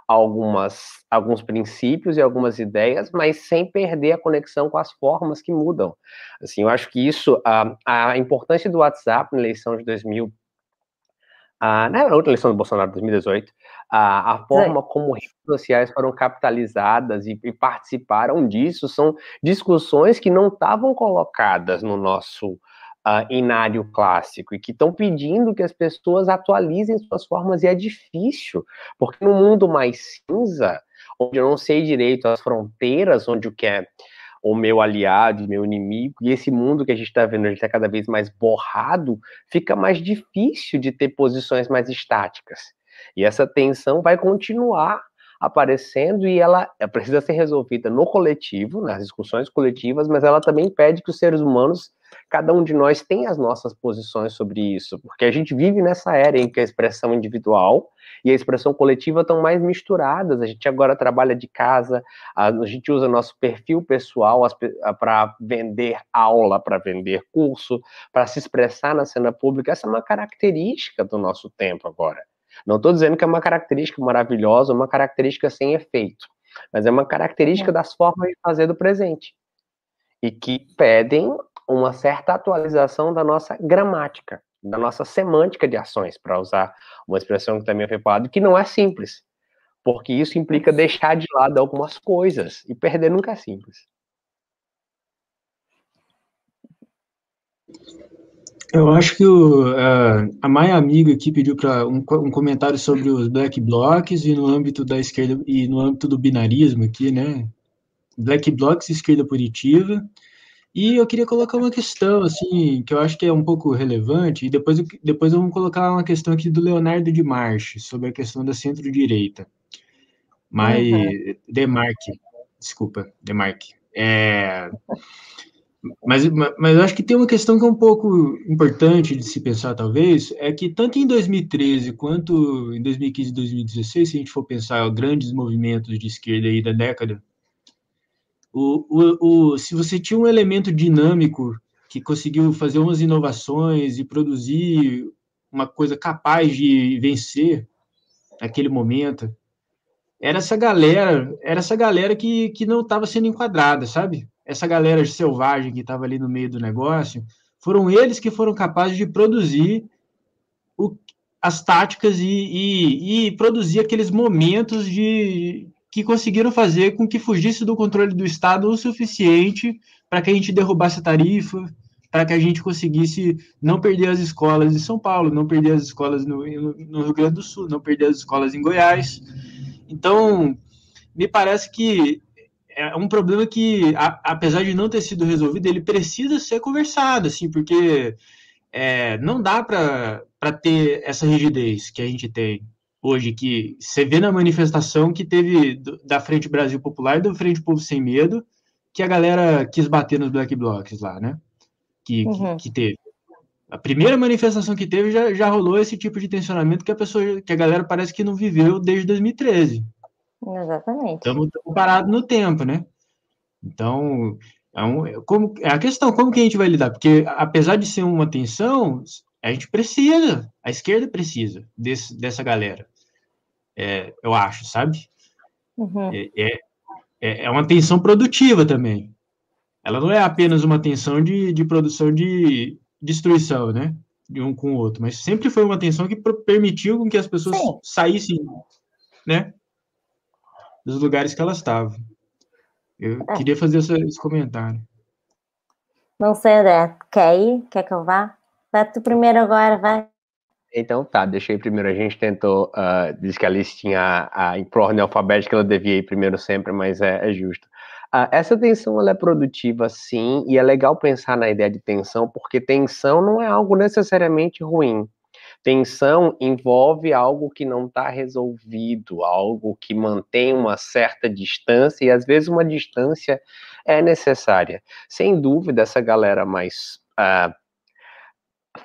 algumas, alguns princípios e algumas ideias, mas sem perder a conexão com as formas que mudam. Assim, eu acho que isso, a, a importância do WhatsApp na eleição de 2000, na outra eleição do Bolsonaro, 2018, a, a forma como redes sociais foram capitalizadas e, e, participaram disso são discussões que não estavam colocadas no nosso uh, inário clássico e que estão pedindo que as pessoas atualizem suas formas, e é difícil, porque no mundo mais cinza, onde eu não sei direito as fronteiras, onde o que é o meu aliado, meu inimigo, e esse mundo que a gente está vendo, está cada vez mais borrado, fica mais difícil de ter posições mais estáticas. E essa tensão vai continuar aparecendo e ela precisa ser resolvida no coletivo, nas discussões coletivas, mas ela também pede que os seres humanos, cada um de nós, tenha as nossas posições sobre isso, porque a gente vive nessa era em que a expressão individual e a expressão coletiva estão mais misturadas. A gente agora trabalha de casa, a, gente usa nosso perfil pessoal para vender aula, para vender curso, para se expressar na cena pública. Essa é uma característica do nosso tempo agora. Não estou dizendo que é uma característica maravilhosa, uma característica sem efeito, mas é uma característica é. das formas de fazer do presente e que pedem uma certa atualização da nossa gramática, da nossa semântica de ações, para usar uma expressão que também foi falada, que não é simples, porque isso implica deixar de lado algumas coisas e perder nunca é simples. Eu acho que o, a Maia Amiga aqui pediu para um, um, comentário sobre os black blocs e no âmbito da esquerda e no âmbito do binarismo aqui, né? Black blocs, esquerda punitiva. E eu queria colocar uma questão assim que eu acho que é um pouco relevante e depois depois vamos colocar uma questão aqui do Leonardo de Marche sobre a questão da centro-direita. Mas uhum. Demarque, desculpa, Demarque. É, mas, mas eu acho que tem uma questão que é um pouco importante de se pensar, talvez, é que tanto em 2013 quanto em 2015 e 2016, se a gente for pensar grandes movimentos de esquerda aí da década, o, o, o, se você tinha um elemento dinâmico que conseguiu fazer umas inovações e produzir uma coisa capaz de vencer naquele momento, era essa galera, era essa galera que, que não estava sendo enquadrada, sabe? essa galera selvagem que estava ali no meio do negócio, foram eles que foram capazes de produzir o, as táticas e, e, e, produzir aqueles momentos de que conseguiram fazer com que fugisse do controle do Estado o suficiente para que a gente derrubasse a tarifa, para que a gente conseguisse não perder as escolas em São Paulo, não perder as escolas no, no Rio Grande do Sul, não perder as escolas em Goiás. Então, me parece que é um problema que, a, apesar de não ter sido resolvido, ele precisa ser conversado, assim, porque é, não dá para ter essa rigidez que a gente tem hoje, que você vê na manifestação que teve do, da Frente Brasil Popular e da Frente Povo Sem Medo, que a galera quis bater nos black blocs lá, né? Que, uhum. que, que, teve. A primeira manifestação que teve já, já rolou esse tipo de tensionamento que a pessoa, que a galera parece que não viveu desde 2013. Exatamente. Estamos parados no tempo, né? Então, é, um, como, é a questão, como que a gente vai lidar? Porque, apesar de ser uma tensão, a gente precisa, a esquerda precisa desse, dessa galera, é, eu acho, sabe? Uhum. É, é, é, é uma tensão produtiva também. Ela não é apenas uma tensão de, de produção de destruição, né? De um com o outro, mas sempre foi uma tensão que permitiu que as pessoas Sim. saíssem, né? dos lugares que elas estavam. Eu é. queria fazer essa, esse comentário. Não sei, André. Quer ir? Quer que eu vá? Vai tu primeiro agora, vai. Então tá, deixei primeiro. A gente tentou, uh, diz que a Alice tinha a, a ordem alfabética, ela devia ir primeiro sempre, mas é, é justo. Uh, essa tensão ela é produtiva, sim, e é legal pensar na ideia de tensão, porque tensão não é algo necessariamente ruim. Tensão envolve algo que não está resolvido, algo que mantém uma certa distância, e às vezes uma distância é necessária. Sem dúvida, essa galera mais uh,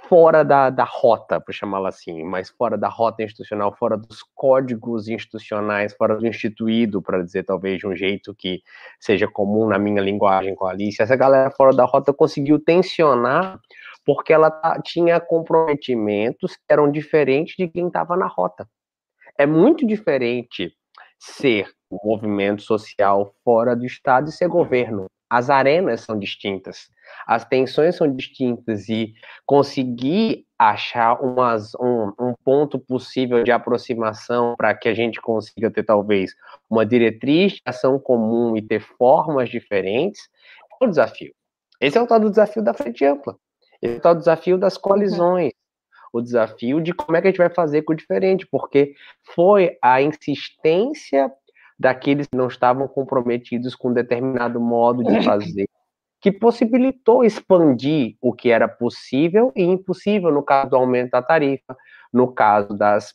fora da, da rota, por chamá-la assim, mas fora da rota institucional, fora dos códigos institucionais, fora do instituído, para dizer talvez de um jeito que seja comum na minha linguagem com a Alice, essa galera fora da rota conseguiu tensionar porque ela tinha comprometimentos que eram diferentes de quem estava na rota. É muito diferente ser um movimento social fora do Estado e ser governo. As arenas são distintas, as tensões são distintas e conseguir achar umas, um, um ponto possível de aproximação para que a gente consiga ter talvez uma diretriz de ação comum e ter formas diferentes é um desafio. Esse é o tal do desafio da frente ampla. Esse é o desafio das colisões, o desafio de como é que a gente vai fazer com o diferente, porque foi a insistência daqueles que não estavam comprometidos com determinado modo de fazer que possibilitou expandir o que era possível e impossível no caso do aumento da tarifa, no caso das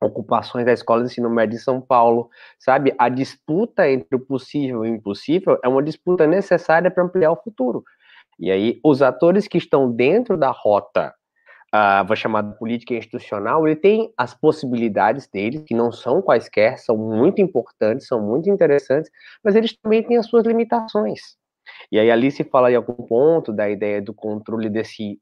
ocupações da escola de ensino médio em São Paulo, sabe? A disputa entre o possível e o impossível é uma disputa necessária para ampliar o futuro. E aí, os atores que estão dentro da rota, vou chamar de política institucional, ele tem as possibilidades deles, que não são quaisquer, são muito importantes, são muito interessantes, mas eles também têm as suas limitações. E aí ali se fala em algum ponto da ideia do controle desse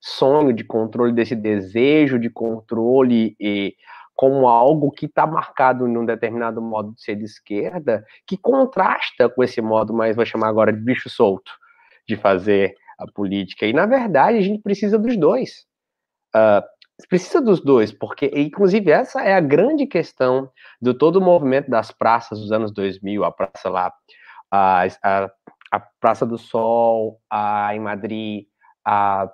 sonho, de controle desse desejo de controle e como algo que está marcado em um determinado modo de ser de esquerda, que contrasta com esse modo mais, vou chamar agora de bicho solto, de fazer a política. E, na verdade, a gente precisa dos dois. Uh, precisa dos dois, porque, inclusive, essa é a grande questão do todo o movimento das praças dos anos 2000, a praça lá, a, a, a Praça do Sol, a, em Madrid, a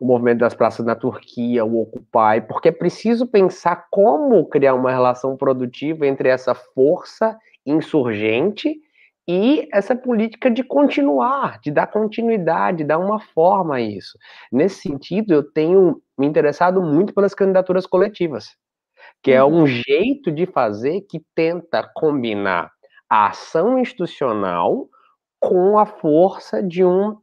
o movimento das praças na Turquia, o Occupy, porque é preciso pensar como criar uma relação produtiva entre essa força insurgente e essa política de continuar, de dar continuidade, de dar uma forma a isso. Nesse sentido, eu tenho me interessado muito pelas candidaturas coletivas, que é um uhum. jeito de fazer que tenta combinar a ação institucional com a força de um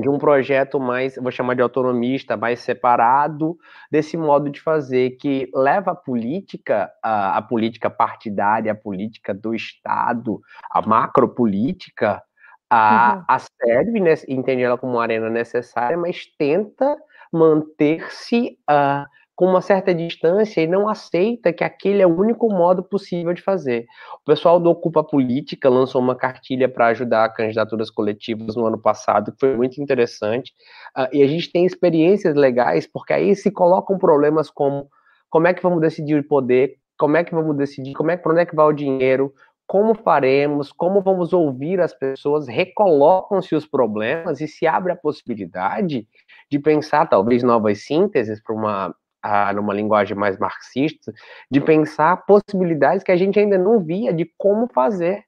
de um projeto mais, vou chamar de autonomista, mais separado desse modo de fazer que leva a política, a, a política partidária, a política do Estado, a macropolítica a, uhum. a sério e entende ela como uma arena necessária, mas tenta manter-se uh, com uma certa distância e não aceita que aquele é o único modo possível de fazer. O pessoal do Ocupa Política lançou uma cartilha para ajudar candidaturas coletivas no ano passado, que foi muito interessante. Uh, e a gente tem experiências legais, porque aí se colocam problemas como como é que vamos decidir o poder, como é que vamos decidir, como é, para onde é que vai o dinheiro, como faremos, como vamos ouvir as pessoas, recolocam-se os problemas e se abre a possibilidade de pensar talvez novas sínteses para uma a, numa linguagem mais marxista, de pensar possibilidades que a gente ainda não via de como fazer.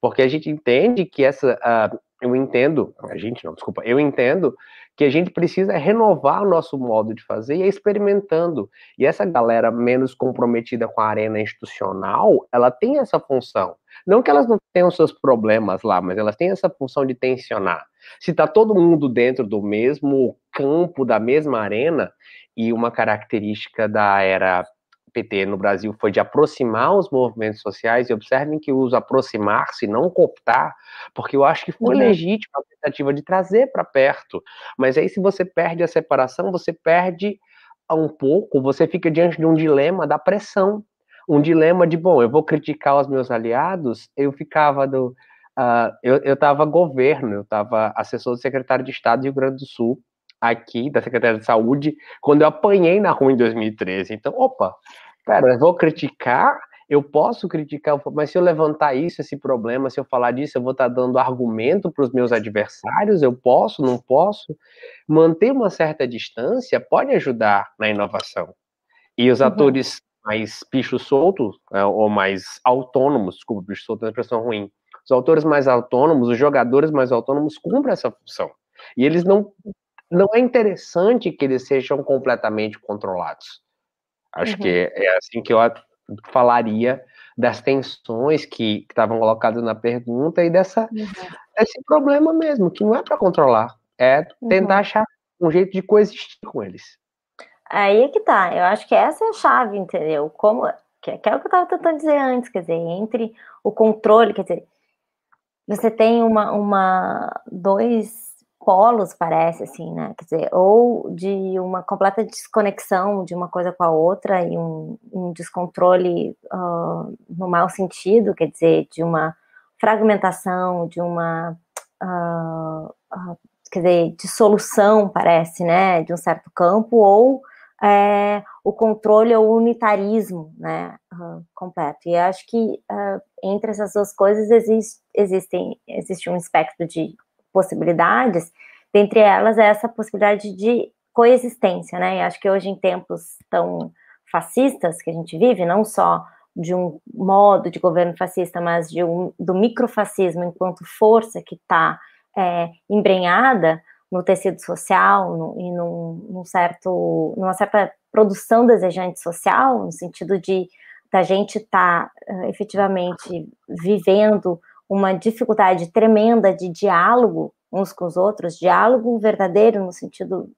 Porque a gente entende que essa. Uh, eu entendo, a gente não, desculpa, eu entendo que a gente precisa renovar o nosso modo de fazer e ir experimentando. E essa galera menos comprometida com a arena institucional, ela tem essa função. Não que elas não tenham seus problemas lá, mas elas têm essa função de tensionar. Se está todo mundo dentro do mesmo campo, da mesma arena, e uma característica da era PT no Brasil foi de aproximar os movimentos sociais, e observem que uso aproximar-se, não cooptar, porque eu acho que foi uhum. legítima a tentativa de trazer para perto. Mas aí, se você perde a separação, você perde um pouco, você fica diante de um dilema da pressão. Um dilema de, bom, eu vou criticar os meus aliados, eu ficava do. Uh, eu estava governo, eu estava assessor do secretário de Estado do Rio Grande do Sul, aqui da Secretaria de Saúde quando eu apanhei na rua em 2013. Então, opa, pera, eu vou criticar, eu posso criticar, mas se eu levantar isso, esse problema, se eu falar disso, eu vou estar dando argumento para os meus adversários, eu posso, não posso. Manter uma certa distância pode ajudar na inovação. E os uhum. atores mais bicho solto, é, ou mais autônomos, desculpa, bicho solto é uma expressão ruim, os autores mais autônomos, os jogadores mais autônomos cumprem essa função. E eles não não é interessante que eles sejam completamente controlados. Acho uhum. que é assim que eu falaria das tensões que estavam colocadas na pergunta e dessa uhum. desse problema mesmo, que não é para controlar, é tentar uhum. achar um jeito de coexistir com eles. Aí é que tá, eu acho que essa é a chave, entendeu? Como que, que é o que eu estava tentando dizer antes, quer dizer, entre o controle, quer dizer, você tem uma, uma dois polos, parece, assim, né? Quer dizer, ou de uma completa desconexão de uma coisa com a outra e um, um descontrole uh, no mau sentido, quer dizer, de uma fragmentação, de uma. Uh, uh, quer dizer, dissolução, parece, né? De um certo campo, ou é, o controle ou o unitarismo, né? completo. E acho que entre essas duas coisas existe, existem, existe um espectro de possibilidades, dentre elas é essa possibilidade de coexistência, né? E acho que hoje, em tempos tão fascistas que a gente vive, não só de um modo de governo fascista, mas de um, do microfascismo enquanto força que está é, embrenhada no tecido social no, e num, num, certo, numa certa produção desejante social, no sentido de da gente estar tá, uh, efetivamente vivendo uma dificuldade tremenda de diálogo uns com os outros, diálogo verdadeiro no sentido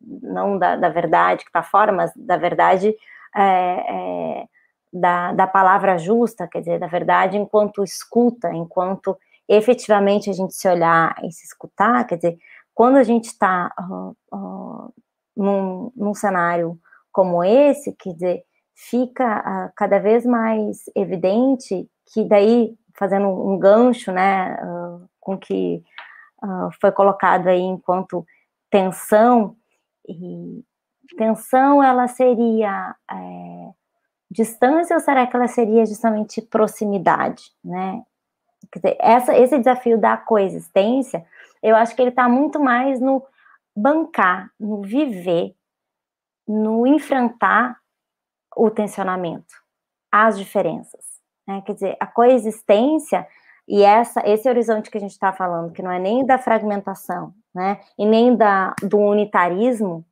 não da, da verdade que está fora, mas da verdade é, é, da, da palavra justa, quer dizer, da verdade enquanto escuta, enquanto efetivamente a gente se olhar e se escutar, quer dizer, quando a gente está uh, uh, num, num, cenário como esse, quer dizer, fica uh, cada vez mais evidente que daí, fazendo um gancho, né, com que foi colocado aí enquanto tensão, e tensão ela seria é, distância ou será que ela seria justamente proximidade, né? Quer dizer, essa, esse desafio da coexistência, eu acho que ele está muito mais no bancar, no viver, no enfrentar o tensionamento, as diferenças. Né? Quer dizer, a coexistência e essa, esse horizonte que a gente está falando, que não é nem da fragmentação, né, e nem da, do unitarismo,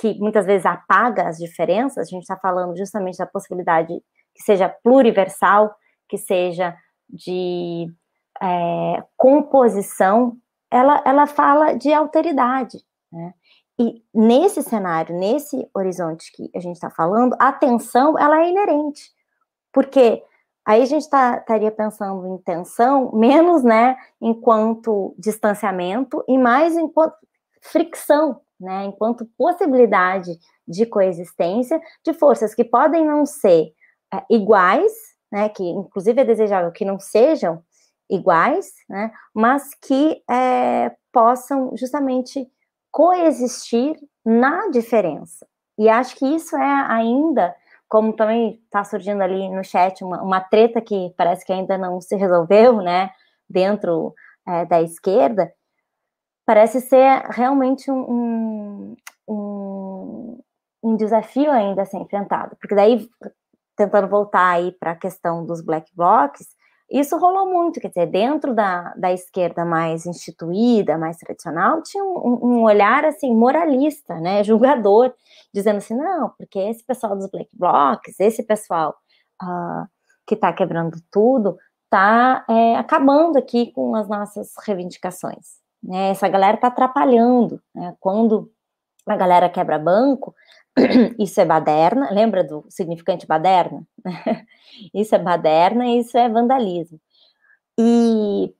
que muitas vezes apaga as diferenças, a gente está falando justamente da possibilidade que seja pluriversal, que seja de é, composição, ela, ela fala de alteridade. Né? E nesse cenário, nesse horizonte que a gente está falando, a tensão ela é inerente, porque aí a gente tá, estaria pensando em tensão menos, né, enquanto distanciamento e mais enquanto fricção, né, enquanto possibilidade de coexistência de forças que podem não ser é, iguais, né, que inclusive é desejável que não sejam iguais, né, mas que é, possam justamente coexistir na diferença. E acho que isso é ainda, como também está surgindo ali no chat, uma, uma, treta que parece que ainda não se resolveu, né, dentro é, da esquerda, parece ser realmente um, um, um desafio ainda a ser enfrentado, porque daí tentando voltar aí para a questão dos black blocs, isso rolou muito, quer dizer, dentro da, da esquerda mais instituída, mais tradicional, tinha um, um olhar, assim, moralista, né, [laughs] julgador, dizendo assim, não, porque esse pessoal dos black blocs, esse pessoal uh, que está quebrando tudo, está é, acabando aqui com as nossas reivindicações, né, essa galera está atrapalhando, né, quando a galera quebra banco, [clears throat] isso é baderna, lembra do significante baderna? [laughs] isso é baderna e isso é vandalismo. E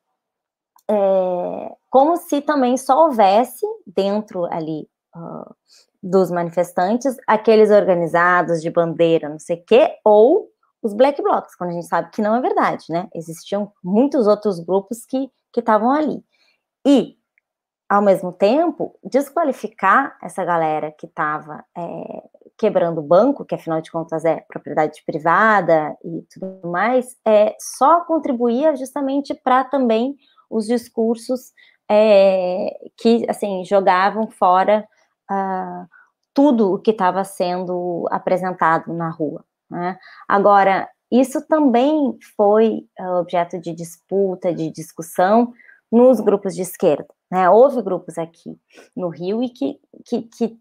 é, como se também só houvesse dentro ali uh, dos manifestantes aqueles organizados de bandeira, não sei o quê, ou os black blocs, quando a gente sabe que não é verdade, né? Existiam muitos outros grupos que estavam ali. E ao mesmo tempo, desqualificar essa galera que estava é, quebrando o banco, que afinal de contas é propriedade privada e tudo mais, é, só contribuía justamente para também os discursos é, que assim jogavam fora uh, tudo o que estava sendo apresentado na rua. Né? Agora, isso também foi uh, objeto de disputa, de discussão nos grupos de esquerda. Né? Houve grupos aqui no Rio e que, que, que,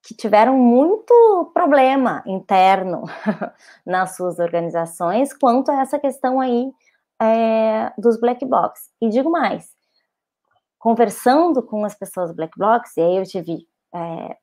que tiveram muito problema interno [laughs] nas suas organizações quanto a essa questão aí é, dos black blocs. E digo mais, conversando com as pessoas black blocs, e aí eu tive é,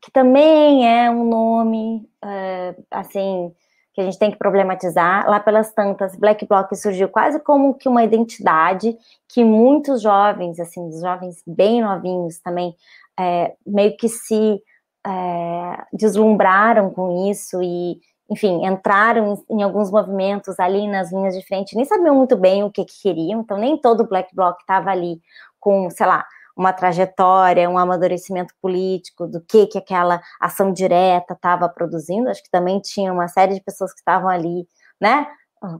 que também é um nome é, assim que a gente tem que problematizar. Lá pelas tantas, Black Bloc surgiu quase como que uma identidade que muitos jovens, assim, jovens bem novinhos também, é, meio que se é, deslumbraram com isso e, enfim, entraram em, em, alguns movimentos ali nas linhas de frente, nem sabiam muito bem o que, que queriam, então nem todo Black Bloc estava ali com, sei lá, uma trajetória, um amadurecimento político do que que aquela ação direta estava produzindo. Acho que também tinha uma série de pessoas que estavam ali, né?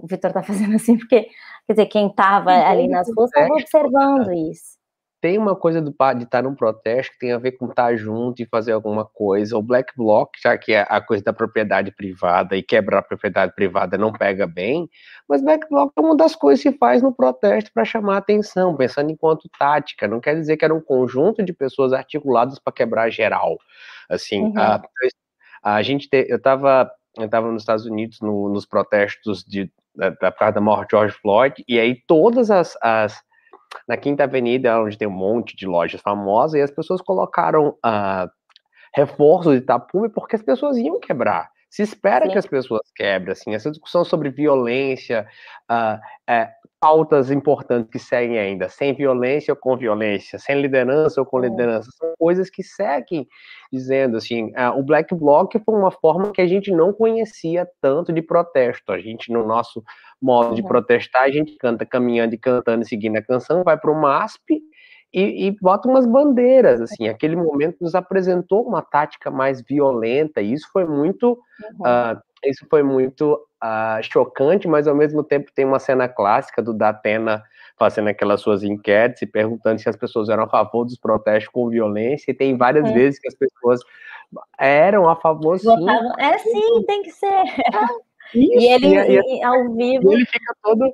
O Vitor está fazendo assim porque, quer dizer, quem estava ali nas ruas estava observando isso. Tem uma coisa do, de estar num protesto que tem a ver com estar junto e fazer alguma coisa. O Black Bloc, já que é a coisa da propriedade privada e quebrar a propriedade privada não pega bem, mas Black Bloc é uma das coisas que se faz no protesto para chamar atenção, pensando enquanto tática. Não quer dizer que era um conjunto de pessoas articuladas para quebrar geral. Assim, uhum. a, a, gente, te, eu estava eu estava nos Estados Unidos no, nos protestos de, da, da, da morte de George Floyd, e aí todas as, as na Quinta Avenida, onde tem um monte de lojas famosas, e as pessoas colocaram uh, reforços de tapume porque as pessoas iam quebrar. Se espera Sim. que as pessoas quebrem, assim, essa discussão sobre violência, uh, é, pautas importantes que seguem ainda, sem violência ou com violência, sem liderança ou com liderança, são coisas que seguem dizendo assim, uh, o Black Bloc foi uma forma que a gente não conhecia tanto de protesto, a gente no nosso modo uhum. de protestar, a gente canta caminhando e cantando e seguindo a canção, vai para o MASP e, e, bota umas bandeiras, assim, aquele momento nos apresentou uma tática mais violenta, e isso foi muito, uhum. uh, isso foi muito uh, chocante, mas ao mesmo tempo tem uma cena clássica do Datena fazendo aquelas suas enquetes e perguntando se as pessoas eram a favor dos protestos com violência, e tem várias é. vezes que as pessoas eram a favor, sim. É sim, tem que ser. [laughs] Isso, e ele, e, e, ao vivo... ele fica todo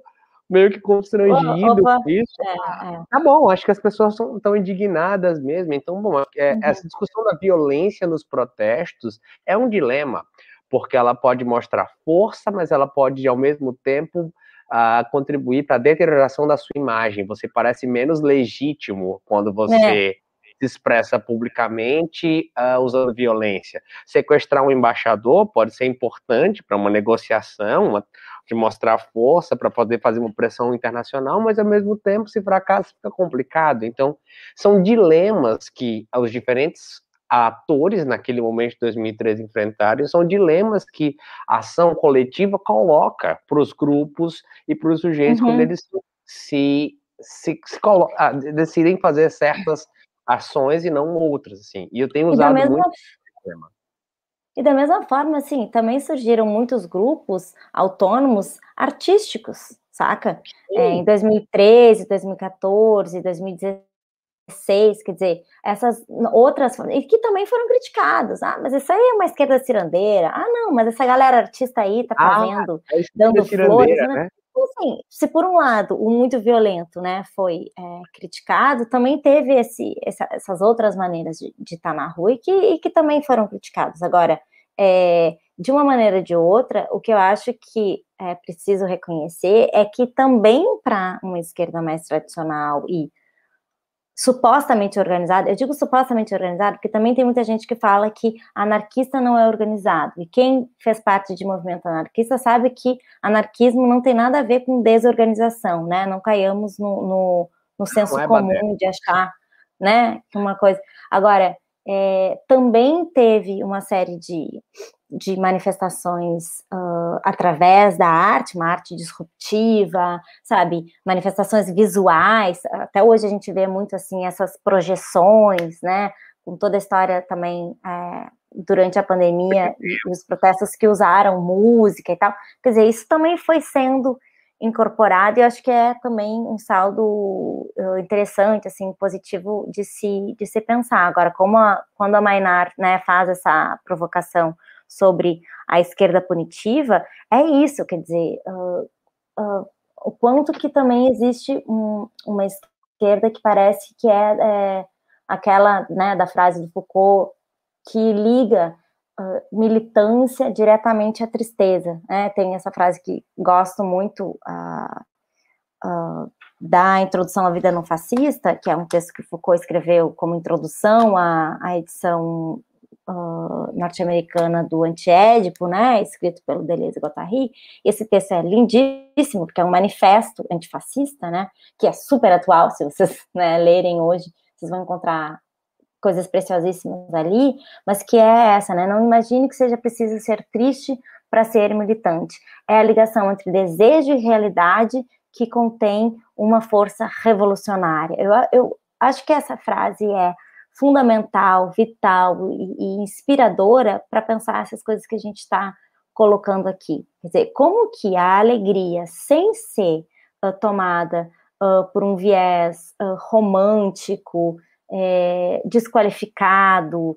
meio que constrangido com isso. É, é. Tá bom, acho que as pessoas estão indignadas mesmo. Então, bom, é, uhum. essa discussão da violência nos protestos é um dilema porque ela pode mostrar força, mas ela pode, ao mesmo tempo, uh, contribuir para a deterioração da sua imagem. Você parece menos legítimo quando você é. se expressa publicamente uh, usando violência. Sequestrar um embaixador pode ser importante para uma negociação, uma, de mostrar força para poder fazer uma pressão internacional, mas ao mesmo tempo, se fracassa, fica complicado. Então, são dilemas que os diferentes atores naquele momento de 2013 enfrentaram, são dilemas que a ação coletiva coloca para os grupos e para os sujeitos uhum. quando eles se, se, se ah, decidem fazer certas ações e não outras, assim. E eu tenho usado mesma... muito esse tema. E da mesma forma, assim, também surgiram muitos grupos autônomos artísticos, saca? É, em 2013, 2014, 2016, 6, quer dizer, essas outras, e que também foram criticados. Ah, mas isso aí é uma esquerda cirandeira. Ah, não, mas essa galera artista aí tá ah, fazendo, ah, dando flores, né? Assim, se por um lado o muito violento, né, foi é, criticado, também teve esse, essa, essas outras maneiras de, de estar tá na rua e que, e que também foram criticados. Agora, é, de uma maneira ou de outra, o que eu acho que é preciso reconhecer é que também para uma esquerda mais tradicional e supostamente organizado, eu digo supostamente organizado porque também tem muita gente que fala que anarquista não é organizado, e quem fez parte de movimento anarquista sabe que anarquismo não tem nada a ver com desorganização, né, não caiamos no, no, no senso é comum de achar, né, uma coisa, agora, é, também teve uma série de de manifestações uh, através da arte, uma arte disruptiva, sabe, manifestações visuais. Até hoje a gente vê muito assim essas projeções, né, com toda a história também é, durante a pandemia e os protestos que usaram música e tal. Quer dizer, isso também foi sendo incorporado e acho que é também um saldo interessante, assim, positivo de se de se pensar. Agora, como a, quando a Mainar, né, faz essa provocação sobre a esquerda punitiva, é isso, quer dizer, uh, uh, o quanto que também existe um, uma esquerda que parece que é, é, aquela, né, da frase do Foucault, que liga uh, militância diretamente à tristeza, né, tem essa frase que gosto muito, da Introdução à Vida Não Fascista, que é um texto que Foucault escreveu como introdução à, à edição uh, norte-americana do Antiédipo, né, escrito pelo Deleuze e Guattari. Esse texto é lindíssimo, porque é um manifesto antifascista, né, que é super atual, se vocês né, lerem hoje, vocês vão encontrar coisas preciosíssimas ali, mas que é essa, né, não imagine que seja preciso ser triste para ser militante. É a ligação entre desejo e realidade que contém uma força revolucionária. Eu, eu acho que essa frase é fundamental, vital e, e inspiradora para pensar essas coisas que a gente está colocando aqui. Quer dizer, como que a alegria, sem ser uh, tomada uh, por um viés uh, romântico, é, desqualificado,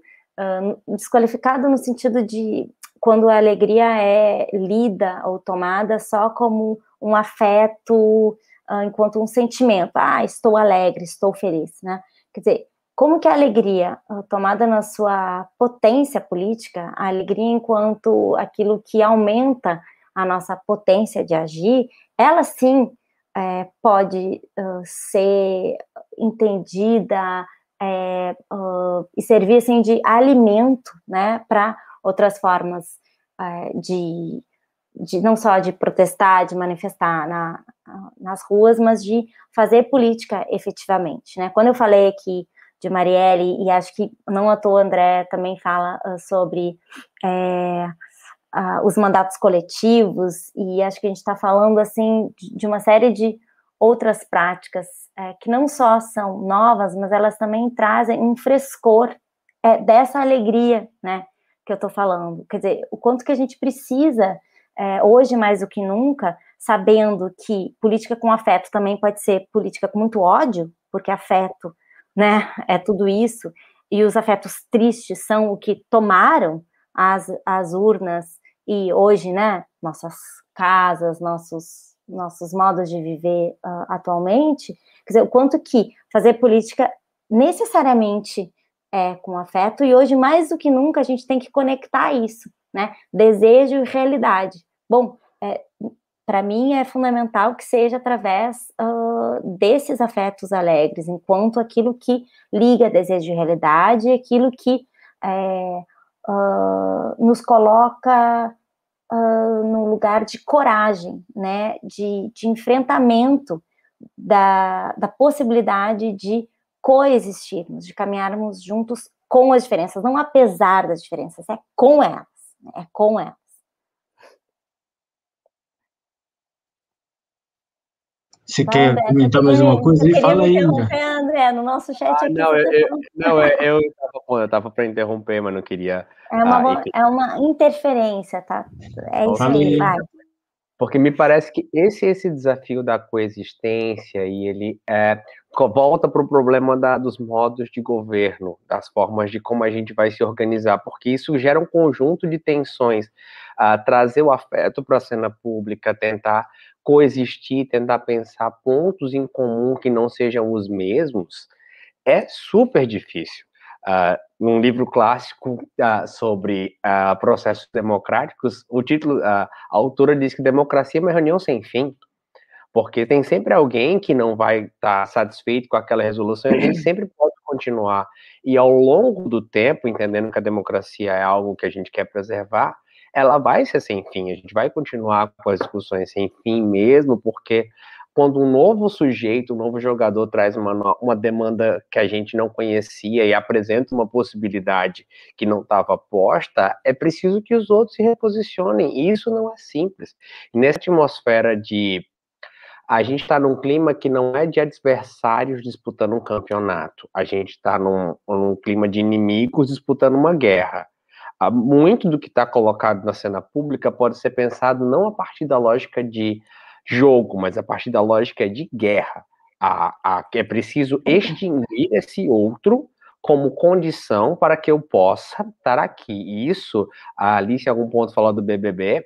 desqualificado no sentido de quando a alegria é lida ou tomada só como um afeto, enquanto um sentimento. Ah, estou alegre, estou feliz, né? Quer dizer, como que a alegria, tomada na sua potência política, a alegria enquanto aquilo que aumenta a nossa potência de agir, ela sim é, pode uh, ser entendida é, uh, e servir assim de alimento, né, para outras formas é, de, de não só de protestar, de manifestar na, nas ruas, mas de fazer política efetivamente, né? Quando eu falei aqui de Marielle e acho que não à toa André também fala uh, sobre é, uh, os mandatos coletivos, e acho que a gente está falando assim de, de, uma série de outras práticas é, que não só são novas, mas elas também trazem um frescor é, dessa alegria, né, que eu estou falando. Quer dizer, o quanto que a gente precisa, é, hoje mais do que nunca, sabendo que política com afeto também pode ser política com muito ódio, porque afeto, né, é tudo isso, e os afetos tristes são o que tomaram as, as urnas e hoje, né, nossas casas, nossos, nossos modos de viver uh, atualmente, quer dizer, o quanto que fazer política necessariamente é com afeto, e hoje, mais do que nunca, a gente tem que conectar isso, né, desejo e realidade. Bom, é, para mim é fundamental que seja através uh, desses afetos alegres, enquanto aquilo que liga desejo e realidade, aquilo que é, uh, nos coloca uh, num lugar de coragem, né, de, de enfrentamento da, da possibilidade de coexistirmos, de caminharmos juntos com as diferenças, não apesar das diferenças, é com elas, né, é com elas. Você quer André, comentar mais uma coisa aí? Fala aí, André. André. No nosso chat ah, aqui. Não, eu, eu, não é, eu estava tava para interromper, mas não queria. É uma, ah, é uma interferência, tá? É isso aí, vai. Porque me parece que esse esse desafio da coexistência e ele é, volta para o problema da, dos modos de governo, das formas de como a gente vai se organizar, porque isso gera um conjunto de tensões. Uh, trazer o afeto para a cena pública, tentar coexistir, tentar pensar pontos em comum que não sejam os mesmos, é super difícil. Uh, num livro clássico uh, sobre uh, processos democráticos, o título, a autora diz que democracia é uma reunião sem fim, porque tem sempre alguém que não vai estar tá satisfeito com aquela resolução e a gente [clears throat] sempre pode continuar. E ao longo do tempo, entendendo que a democracia é algo que a gente quer preservar, ela vai ser sem fim. A gente vai continuar com as discussões sem fim mesmo, porque quando um novo sujeito, um novo jogador traz uma, uma demanda que a gente não conhecia e apresenta uma possibilidade que não estava posta, é preciso que os outros se reposicionem. E isso não é simples. E nessa atmosfera de a gente está num clima que não é de adversários disputando um campeonato. A gente está num, num clima de inimigos disputando uma guerra muito do que está colocado na cena pública pode ser pensado não a partir da lógica de jogo, mas a partir da lógica de guerra. A, a, é preciso uhum. extinguir esse outro como condição para que eu possa estar aqui. E isso, a Alice, em algum ponto, falou do BBB,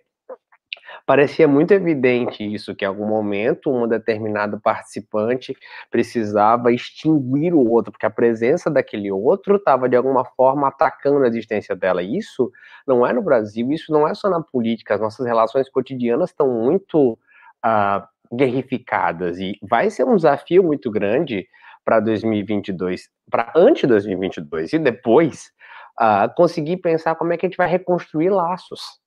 Parecia muito evidente isso, que em algum momento um determinado participante precisava extinguir o outro, porque a presença daquele outro estava de alguma forma atacando a existência dela. Isso não é no Brasil, isso não é só na política, as nossas relações cotidianas estão muito guerrificadas e vai ser um desafio muito grande para 2022, para antes de 2022 e depois, conseguir pensar como é que a gente vai reconstruir laços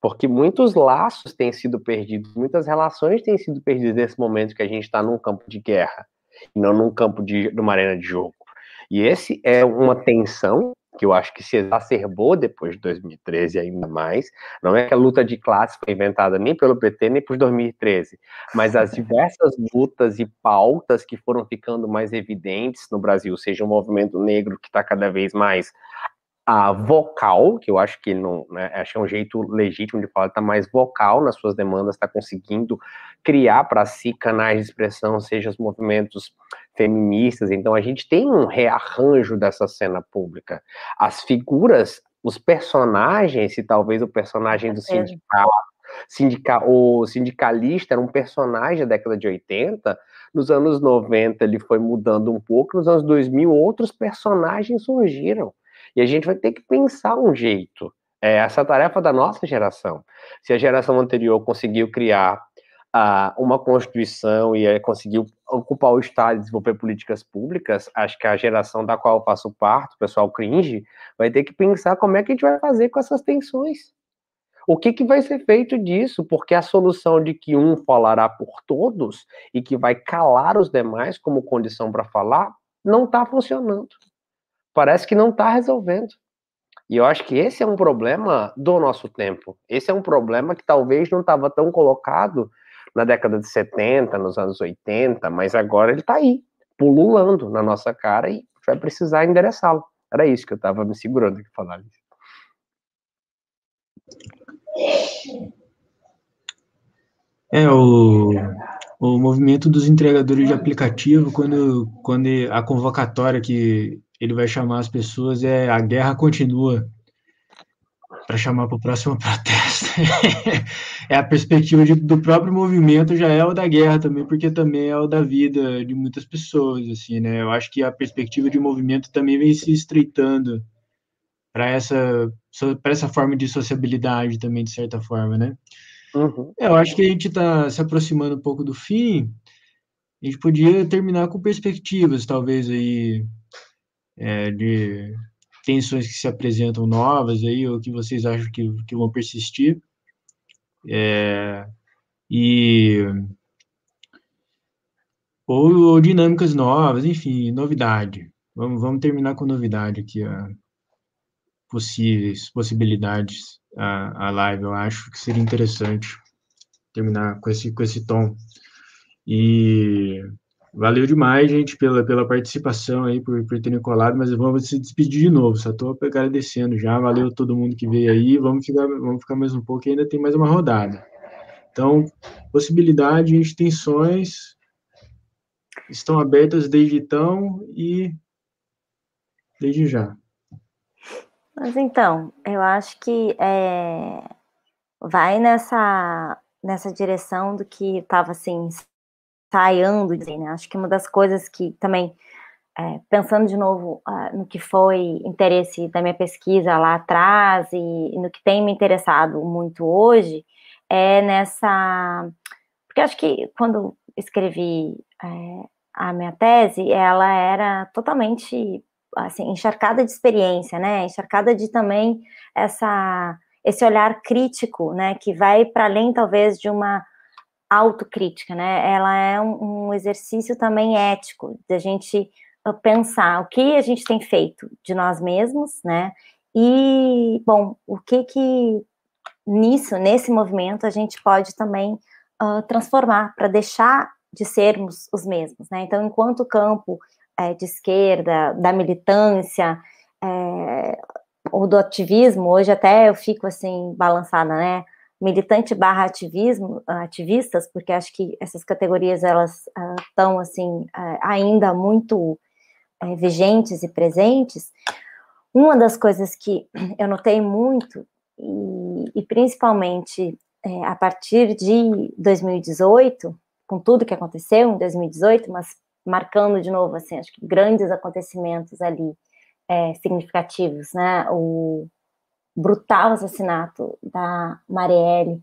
porque muitos laços têm sido perdidos, muitas relações têm sido perdidas nesse momento que a gente está num campo de guerra, não num campo de numa arena de jogo. E esse é uma tensão que eu acho que se exacerbou depois de 2013 ainda mais. Não é que a luta de classe foi inventada nem pelo PT nem por 2013, mas as [laughs] diversas lutas e pautas que foram ficando mais evidentes no Brasil, seja o movimento negro que está cada vez mais a vocal, que eu acho que não, né, acho que é um jeito legítimo de falar, está mais vocal nas suas demandas, está conseguindo criar para si canais de expressão, seja os movimentos feministas. Então a gente tem um rearranjo dessa cena pública. As figuras, os personagens, se talvez o personagem do sindicato, sindica, o sindicalista era um personagem da década de 80, nos anos 90 ele foi mudando um pouco, nos anos 2000 outros personagens surgiram. E a gente vai ter que pensar um jeito. É essa tarefa da nossa geração. Se a geração anterior conseguiu criar uh, uma constituição e uh, conseguiu ocupar o Estado e desenvolver políticas públicas, acho que a geração da qual eu faço parte, o pessoal cringe, vai ter que pensar como é que a gente vai fazer com essas tensões. O que, que vai ser feito disso? Porque a solução de que um falará por todos e que vai calar os demais como condição para falar não está funcionando parece que não está resolvendo. E eu acho que esse é um problema do nosso tempo. Esse é um problema que talvez não estava tão colocado na década de 70, nos anos 80, mas agora ele está aí, pululando na nossa cara e vai precisar endereçá-lo. Era isso que eu estava me segurando aqui falar. É, o, o movimento dos entregadores de aplicativo, quando, quando a convocatória que ele vai chamar as pessoas é a guerra continua para chamar para o próximo [laughs] protesto. é a perspectiva de, do próprio movimento já é o da guerra também, porque também é o da vida de muitas pessoas, assim, né? Eu acho que a perspectiva de movimento também vem se estreitando para essa para essa forma de sociabilidade também de certa forma, né? Uhum. É, eu acho que a gente está se aproximando um pouco do fim. A gente podia terminar com perspectivas, talvez aí é, de tensões que se apresentam novas aí, ou que vocês acham que, que vão persistir. É, e ou, ou, dinâmicas novas, enfim, novidade. Vamos, vamos terminar com novidade aqui, a possíveis possibilidades a, a live. Eu acho que seria interessante terminar com esse com esse tom. E Valeu demais, gente, pela, pela participação aí, por, por terem colado, mas vamos se despedir de novo, só estou agradecendo já, valeu todo mundo que veio aí, vamos ficar, vamos ficar mais um pouco, ainda tem mais uma rodada. Então, possibilidade, extensões estão abertas desde então e desde já. Mas então, eu acho que é, vai nessa, nessa direção do que estava assim ensaiando, né? Acho que uma das coisas que também, é, pensando de novo uh, no que foi interesse da minha pesquisa lá atrás e, e, no que tem me interessado muito hoje, é nessa. Porque acho que quando escrevi é, a minha tese, ela era totalmente assim, encharcada de experiência, né? Encharcada de também essa esse olhar crítico, né, que vai para além talvez de uma autocrítica, né? Ela é um, exercício também ético, da gente ah, pensar o que a gente tem feito de nós mesmos, né? E, bom, o que que nisso, nesse movimento, a gente pode também uh, transformar para deixar de sermos os mesmos, né? Então, enquanto campo é, de esquerda, da militância, é, ou do ativismo, hoje até eu fico assim balançada, né? Militante barra ativismo, ativistas, porque acho que essas categorias elas estão uh, assim uh, ainda muito uh, vigentes e presentes. Uma das coisas que eu notei muito e, e principalmente é, a partir de 2018, com tudo que aconteceu em 2018, mas marcando de novo assim, acho que grandes acontecimentos ali é, significativos, né? O, brutal assassinato da Marielle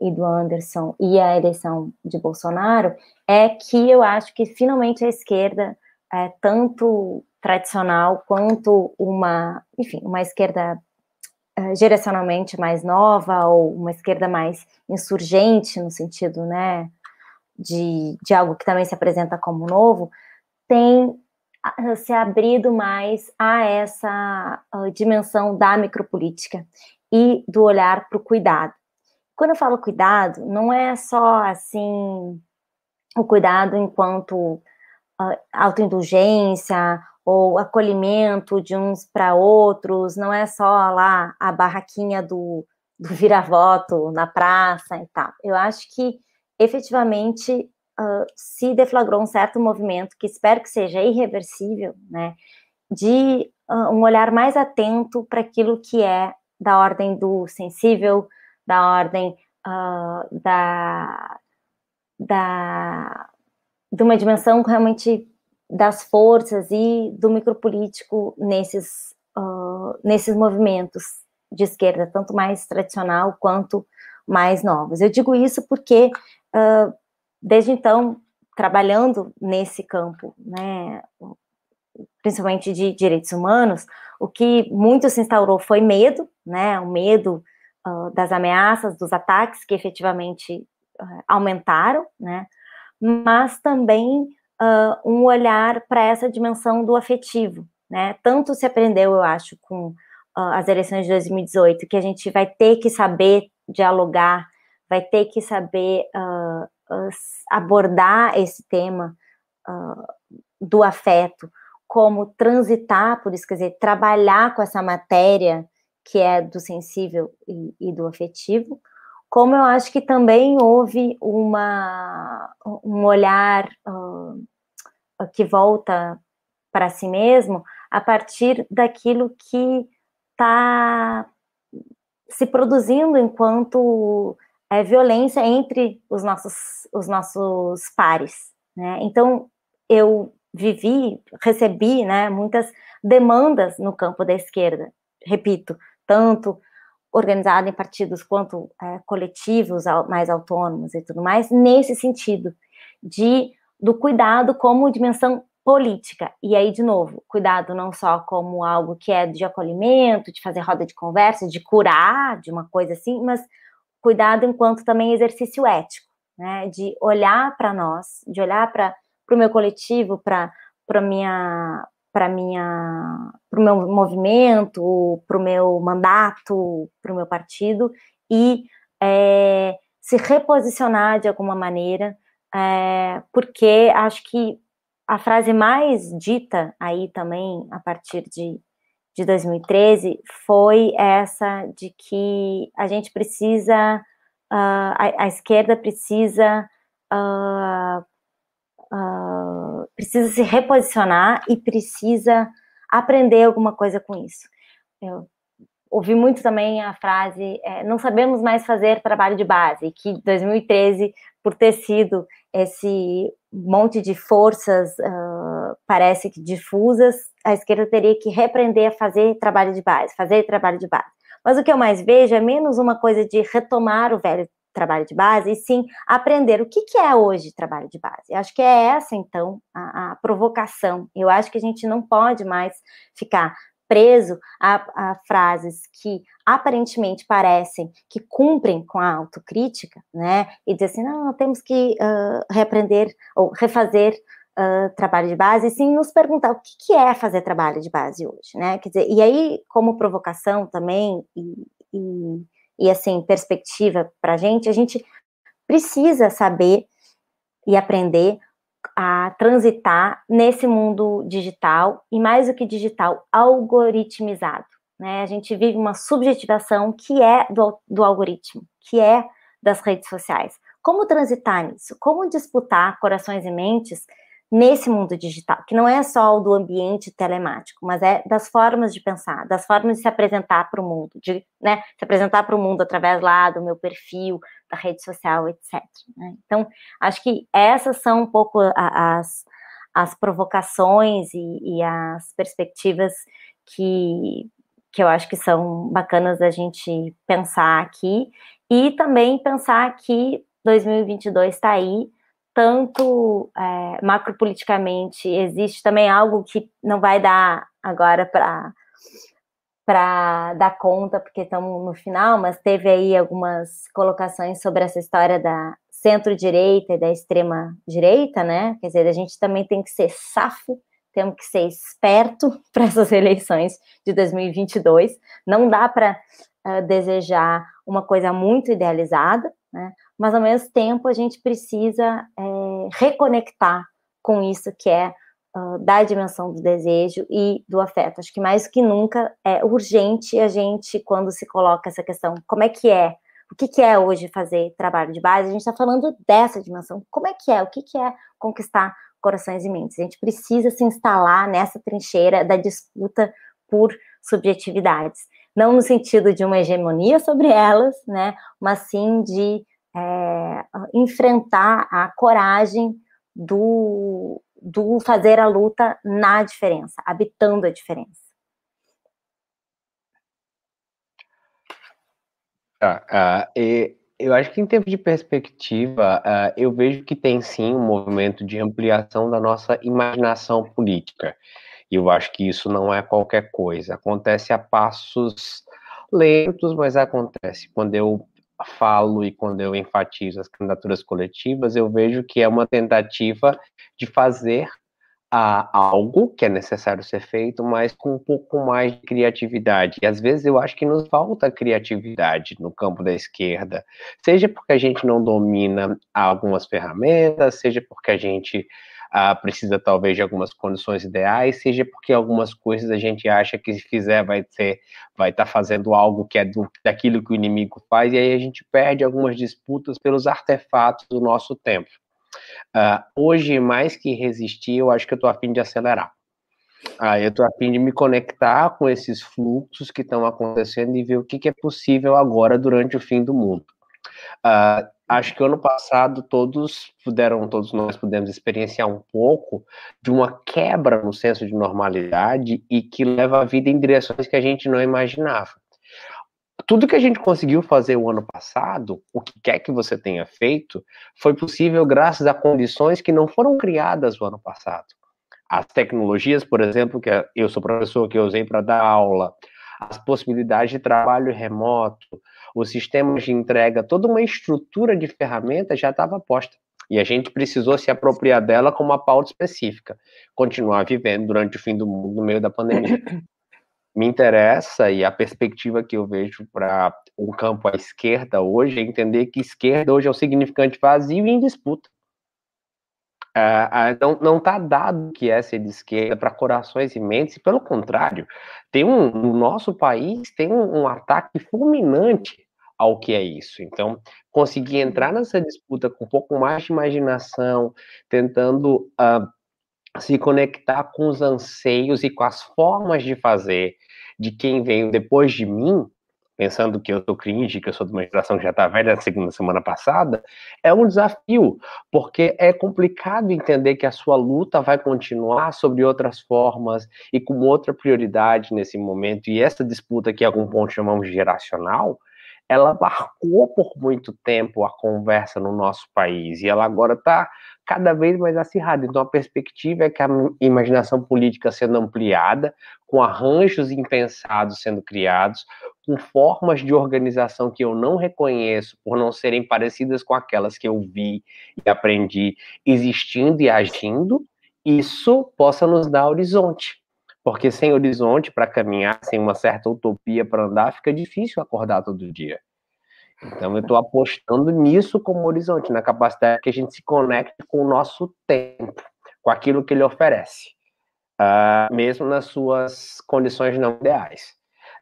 e do Anderson e a eleição de Bolsonaro, é que eu acho que finalmente a esquerda, é, tanto tradicional quanto uma, enfim, uma esquerda é, geracionalmente mais nova ou uma esquerda mais insurgente no sentido, né, de, de algo que também se apresenta como novo, tem se abrido mais a essa dimensão da micropolítica e do olhar para o cuidado. Quando eu falo cuidado, não é só assim o cuidado enquanto uh, autoindulgência ou acolhimento de uns para outros, não é só lá a barraquinha do, do vira-voto na praça e tal. Eu acho que efetivamente se deflagrou um certo movimento que espero que seja irreversível, né, de uh, um olhar mais atento para aquilo que é da ordem do sensível, da ordem uh, da, da de uma dimensão realmente das forças e do micropolítico nesses, uh, nesses movimentos de esquerda, tanto mais tradicional quanto mais novos. Eu digo isso porque, uh, desde então, trabalhando nesse campo, né, principalmente de direitos humanos, o que muito se instaurou foi medo, né, o medo uh, das ameaças, dos ataques que efetivamente aumentaram, né, mas também uh, um olhar para essa dimensão do afetivo, né? Tanto se aprendeu, eu acho, com uh, as eleições de 2018, que a gente vai ter que saber dialogar, vai ter que saber uh, abordar esse tema do afeto, como transitar por isso, quer dizer, trabalhar com essa matéria que é do sensível e, e do afetivo, como eu acho que também houve uma, um olhar uh, que volta para si mesmo a partir daquilo que está se produzindo enquanto é, violência entre os nossos, os nossos pares. Né? Então, eu vivi, recebi né, muitas demandas no campo da esquerda, repito, tanto organizada em partidos quanto é, coletivos mais autônomos e tudo mais, nesse sentido de do cuidado como dimensão política. E aí, de novo, cuidado não só como algo que é de acolhimento, de fazer roda de conversa, de curar, de uma coisa assim, mas cuidado enquanto também exercício ético, né? De olhar para nós, de olhar para o meu coletivo, para para minha para minha para o meu movimento, para o meu mandato, para o meu partido e é, se reposicionar de alguma maneira, é, porque acho que a frase mais dita aí também a partir de, de 2013 foi essa de que a gente precisa, uh, a, a, esquerda precisa uh, uh, precisa se reposicionar e precisa aprender alguma coisa com isso. Eu ouvi muito também a frase: é, não sabemos mais fazer trabalho de base, que 2013, por ter sido esse monte de forças, uh, parece que difusas, a esquerda teria que repreender a fazer trabalho de base, fazer trabalho de base. Mas o que eu mais vejo é menos uma coisa de retomar o velho trabalho de base, e sim aprender o que, que é hoje trabalho de base. Eu acho que é essa, então, a, a provocação. Eu acho que a gente não pode mais ficar preso a, a, frases que aparentemente parecem que cumprem com a autocrítica, né? E dizer assim, não, temos que uh, reaprender ou refazer uh, trabalho de base, e sim nos perguntar o que, que, é fazer trabalho de base hoje, né? Quer dizer, e aí, como provocação também, e, e e assim, perspectiva para a gente, a gente precisa saber e aprender a transitar nesse mundo digital e mais do que digital, algoritmizado. Né? A gente vive uma subjetivação que é do, do algoritmo, que é das redes sociais. Como transitar nisso? Como disputar corações e mentes nesse mundo digital, que não é só o do ambiente telemático, mas é das formas de pensar, das formas de se apresentar para o mundo, de né, se apresentar para o mundo através lá do meu perfil, da rede social, etc. Né? Então, acho que essas são um pouco as, as provocações e, e as perspectivas que, que eu acho que são bacanas da gente pensar aqui, e também pensar que 2022 está aí, tanto é, macropoliticamente, existe também algo que não vai dar agora para para dar conta, porque estamos no final, mas teve aí algumas colocações sobre essa história da centro-direita e da extrema-direita, né? Quer dizer, a gente também tem que ser safo, temos que ser esperto [laughs] para essas eleições de 2022. Não dá para uh, desejar uma coisa muito idealizada, né? Mas ao mesmo tempo a gente precisa é, reconectar com isso que é uh, da dimensão do desejo e do afeto. Acho que mais do que nunca é urgente a gente, quando se coloca essa questão, como é que é? O que, que é hoje fazer trabalho de base? A gente está falando dessa dimensão. Como é que é? O que, que é conquistar corações e mentes? A gente precisa se instalar nessa trincheira da disputa por subjetividades. Não no sentido de uma hegemonia sobre elas, né? Mas sim de é, enfrentar a coragem do, do fazer a luta na diferença, habitando a diferença. Ah, uh, e eu acho que em termos de perspectiva, uh, eu vejo que tem sim um movimento de ampliação da nossa imaginação política. E eu acho que isso não é qualquer coisa. Acontece a passos lentos, mas acontece. Quando eu falo e quando eu enfatizo as candidaturas coletivas, eu vejo que é uma tentativa de fazer uh, algo que é necessário ser feito, mas com um pouco mais de criatividade. E às vezes eu acho que nos falta criatividade no campo da esquerda, seja porque a gente não domina algumas ferramentas, seja porque a gente uh, precisa talvez de algumas condições ideais, seja porque algumas coisas a gente acha que se fizer vai ser, vai estar tá fazendo algo que é do, daquilo que o inimigo faz, e aí a gente perde algumas disputas pelos artefatos do nosso tempo. Uh, hoje, mais que resistir, eu acho que eu estou afim de acelerar. Uh, eu estou afim de me conectar com esses fluxos que estão acontecendo e ver o que, que, é possível agora durante o fim do mundo. Uh, acho que ano passado todos puderam, todos nós pudemos experienciar um pouco de uma quebra no senso de normalidade e que leva a vida em direções que a gente não imaginava. Tudo que a gente conseguiu fazer o ano passado, o que quer que você tenha feito, foi possível graças a condições que não foram criadas o ano passado. As tecnologias, por exemplo, que eu sou professor que eu usei para dar aula, as possibilidades de trabalho remoto, os sistemas de entrega, toda uma estrutura de ferramentas já estava posta. E a gente precisou se apropriar dela com uma pauta específica, continuar vivendo durante o fim do mundo no meio da pandemia. [laughs] Me interessa e a perspectiva que eu vejo para um campo à esquerda hoje é entender que esquerda hoje é um significante vazio e em disputa. Uh, uh, não está dado que é ser de esquerda para corações e mentes, pelo contrário, tem um, no nosso país tem um, um, ataque fulminante ao que é isso. Então, conseguir entrar nessa disputa com um pouco mais de imaginação, tentando uh, se conectar com os anseios e com as formas de fazer de quem veio depois de mim, pensando que eu sou cringe, que eu sou de uma geração que já está velha na segunda semana passada, é um desafio, porque é complicado entender que a sua luta vai continuar sobre outras formas e com outra prioridade nesse momento, e essa disputa que a algum ponto chamamos de geracional, ela marcou por muito tempo a conversa no nosso país, e ela agora está cada vez mais acirrada. Então, a perspectiva é que a imaginação política sendo ampliada, com arranjos impensados sendo criados, com formas de organização que eu não reconheço por não serem parecidas com aquelas que eu vi e aprendi existindo e agindo, isso possa nos dar horizonte. Porque sem horizonte para caminhar, sem uma certa utopia para andar, fica difícil acordar todo dia. Então, eu estou apostando nisso como horizonte, na capacidade que a gente se conecte com o nosso tempo, com aquilo que ele oferece, uh, mesmo nas suas condições não ideais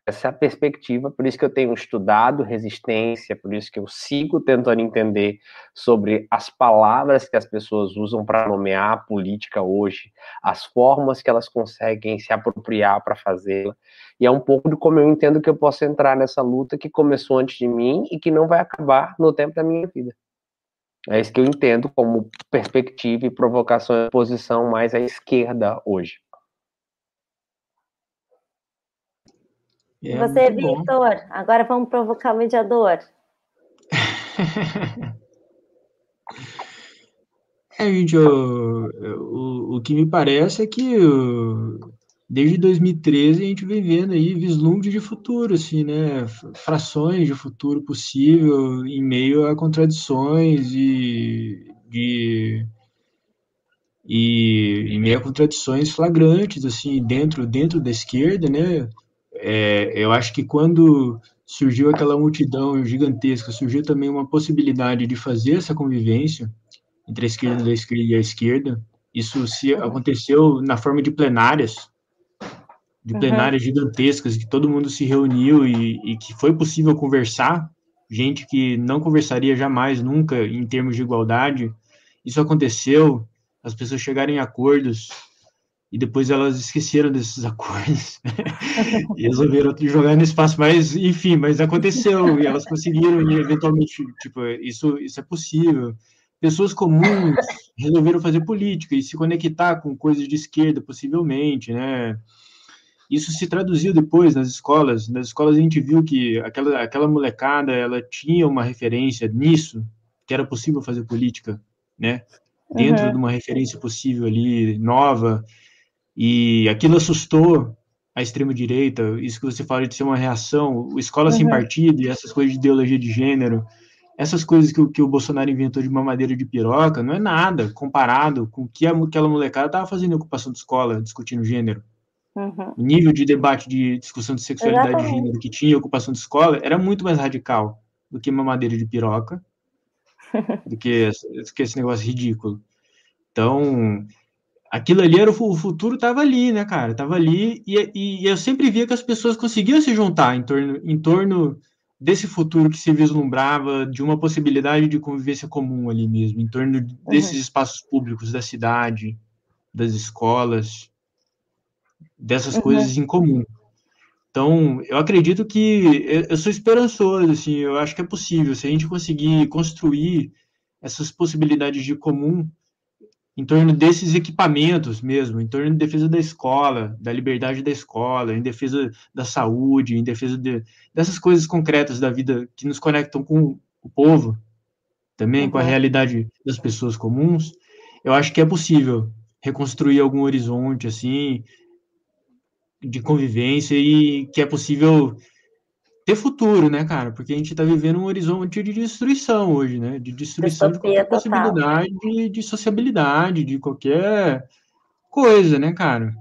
essa perspectiva, por isso que eu tenho estudado resistência, por isso que eu sigo tentando entender sobre as palavras que as pessoas usam para nomear a política hoje, as formas que elas conseguem se apropriar para fazê-la. E é um pouco de como eu entendo que eu posso entrar nessa luta que começou antes de mim e que não vai acabar no tempo da minha vida. É isso que eu entendo como perspectiva e provocação e posição mais à esquerda hoje. É Você, Vitor, agora vamos provocar o mediador. [laughs] é, gente, o, o, o que me parece é que desde 2013 a gente vem vendo aí vislumbre de futuro, assim, né? Frações de futuro possível em meio a contradições e de e em meio a contradições flagrantes, assim, dentro dentro da esquerda, né? É, eu acho que quando surgiu aquela multidão gigantesca, surgiu também uma possibilidade de fazer essa convivência entre a esquerda e a esquerda, Isso se aconteceu na forma de plenárias, de uhum. plenárias uhum. gigantescas, que todo mundo se reuniu e, e, que foi possível conversar, gente que não conversaria jamais, nunca, em termos de igualdade. Isso aconteceu, as pessoas chegaram em acordos e depois elas esqueceram desses acordos [laughs] e resolveram jogar no espaço, mas enfim, mas aconteceu e elas conseguiram e eventualmente, tipo, isso, isso é possível. Pessoas comuns resolveram fazer política e se conectar com coisas de esquerda, possivelmente, né? Isso se traduziu depois nas escolas. Nas escolas a gente viu que aquela, aquela molecada, ela tinha uma referência nisso, que era possível fazer política, né? Dentro uhum. de uma referência possível ali, nova, e aquilo assustou a extrema-direita, isso que você fala de ser uma reação, escola uhum. sem partido e essas coisas de ideologia de gênero, essas coisas que, que o Bolsonaro inventou de uma madeira de piroca, não é nada comparado com o que aquela molecada estava fazendo em ocupação de escola, discutindo gênero. Uhum. O nível de debate de discussão de sexualidade Exatamente. de gênero que tinha em ocupação de escola era muito mais radical do que uma madeira de piroca, [laughs] do que, do que esse negócio ridículo. Então, aquilo ali era o, futuro estava ali, né, cara? Tava ali e, e, eu sempre via que as pessoas conseguiam se juntar em torno, em torno desse futuro que se vislumbrava, de uma possibilidade de convivência comum ali mesmo, em torno desses uhum. espaços públicos da cidade, das escolas, dessas uhum. coisas em comum. Então, eu acredito que eu sou esperançoso, assim, eu acho que é possível, se a gente conseguir construir essas possibilidades de comum em torno desses equipamentos mesmo, em torno de defesa da escola, da liberdade da escola, em defesa da saúde, em defesa de, dessas coisas concretas da vida que nos conectam com o povo, também uhum. com a uhum. realidade das pessoas comuns, eu acho que é possível reconstruir algum horizonte assim de convivência e que é possível ter futuro, né, cara? Porque a gente está vivendo um horizonte de destruição hoje, né? De destruição de qualquer possibilidade de, de sociabilidade, de qualquer coisa, né, cara?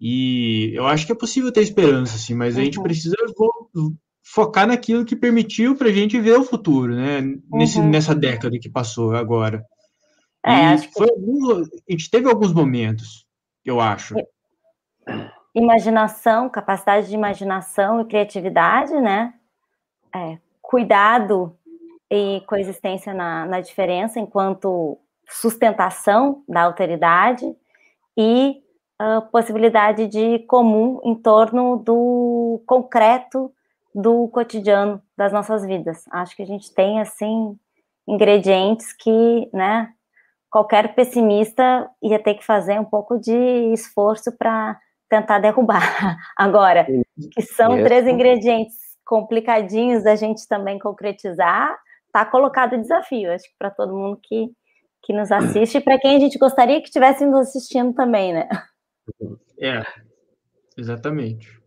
E eu acho que é possível ter esperança, assim, mas a gente uhum. precisa focar naquilo que permitiu para a gente ver o futuro, né? Nesse, uhum. Nessa década que passou agora. É, acho que... a gente teve alguns momentos, eu acho imaginação, capacidade de imaginação e criatividade, né? É, cuidado e coexistência na, na diferença enquanto sustentação da alteridade e a possibilidade de comum em torno do concreto do cotidiano das nossas vidas. Acho que a gente tem assim ingredientes que, né, qualquer pessimista ia ter que fazer um pouco de esforço para tentar derrubar. [laughs] Agora, que são três ingredientes complicadinhos da gente também concretizar, está colocado o desafio, acho que para todo mundo que, que nos assiste e para quem a gente gostaria que estivesse nos assistindo também, né? É, exatamente.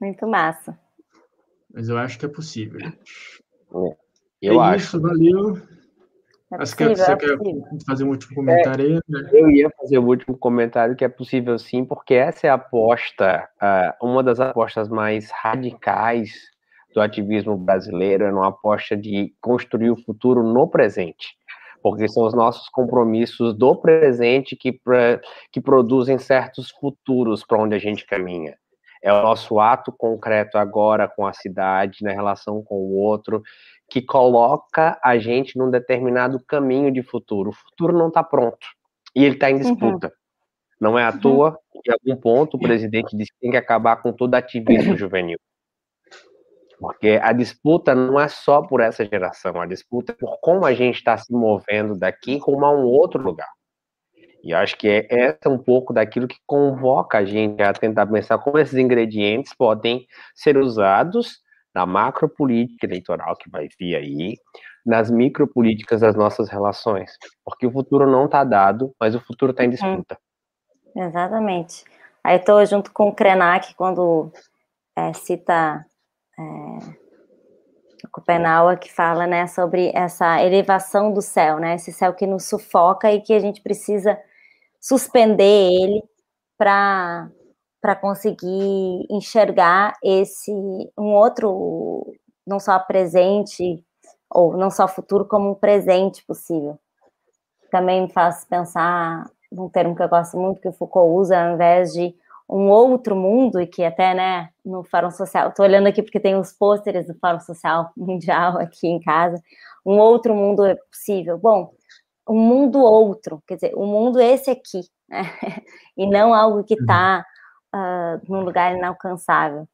Muito massa. Mas eu acho que é possível. É, eu é acho. Isso, valeu. É Acho que você é quer fazer um último comentário aí? Né? Eu ia fazer o último comentário, que é possível sim, porque essa é a aposta, uh, uma das apostas mais radicais do ativismo brasileiro, é uma aposta de construir o futuro no presente. Porque são os nossos compromissos do presente que, pra, que produzem certos futuros para onde a gente caminha é o nosso ato concreto agora com a cidade, na relação com o outro, que coloca a gente num determinado caminho de futuro. O futuro não está pronto e ele está em uhum. disputa. Uhum. Não é à uhum. toa que, em algum ponto, o presidente disse que tem que acabar com todo ativismo [clears throat] juvenil. Porque a disputa não é só por essa geração, a disputa é por como a gente está se movendo daqui rumo a um outro lugar. E acho que é, essa é um pouco daquilo que convoca a gente a tentar pensar como esses ingredientes podem ser usados na macropolítica eleitoral que vai vir aí, nas micropolíticas das nossas relações. Porque o futuro não está dado, mas o futuro está em uhum. disputa. Exatamente. Aí estou junto com o Krenak quando é, cita é, Copenhague que fala né, sobre essa elevação do céu, né, esse céu que nos sufoca e que a gente precisa suspender ele para para conseguir enxergar esse um outro não só presente ou não só futuro como um presente possível. também me faz pensar num termo que eu gosto muito, que o Foucault usa, ao invés de um outro mundo, e que até, né, no Fórum Social, estou olhando aqui porque tem os pôsteres do Fórum Social [laughs] Mundial aqui em casa, um outro mundo é possível. Bom, um mundo outro, quer dizer, o um mundo esse aqui, né? [laughs] e não algo que está uh, num lugar inalcançável.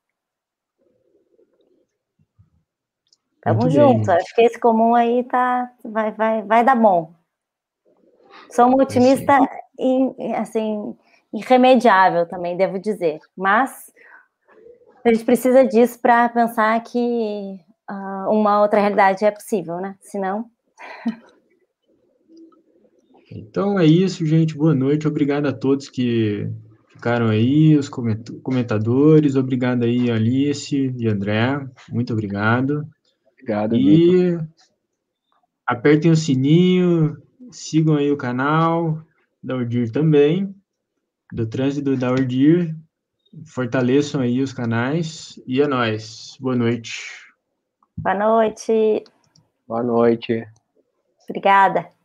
Tamo junto, acho que esse comum aí tá, vai, vai, vai dar bom. Sou um otimista, in, assim, irremediável também, devo dizer, mas a gente precisa disso para pensar que uh, uma outra realidade é possível, né? Senão. Então é isso, gente. Boa noite. Obrigado a todos que ficaram aí, os comentadores. Obrigado aí, Alice e André. Muito obrigado. Obrigado. E apertem o sininho, sigam aí o canal da Ordir também, do Trânsito da Ordir. Fortaleçam aí os canais. E é nóis. Boa noite. Boa noite. Boa noite. Obrigada.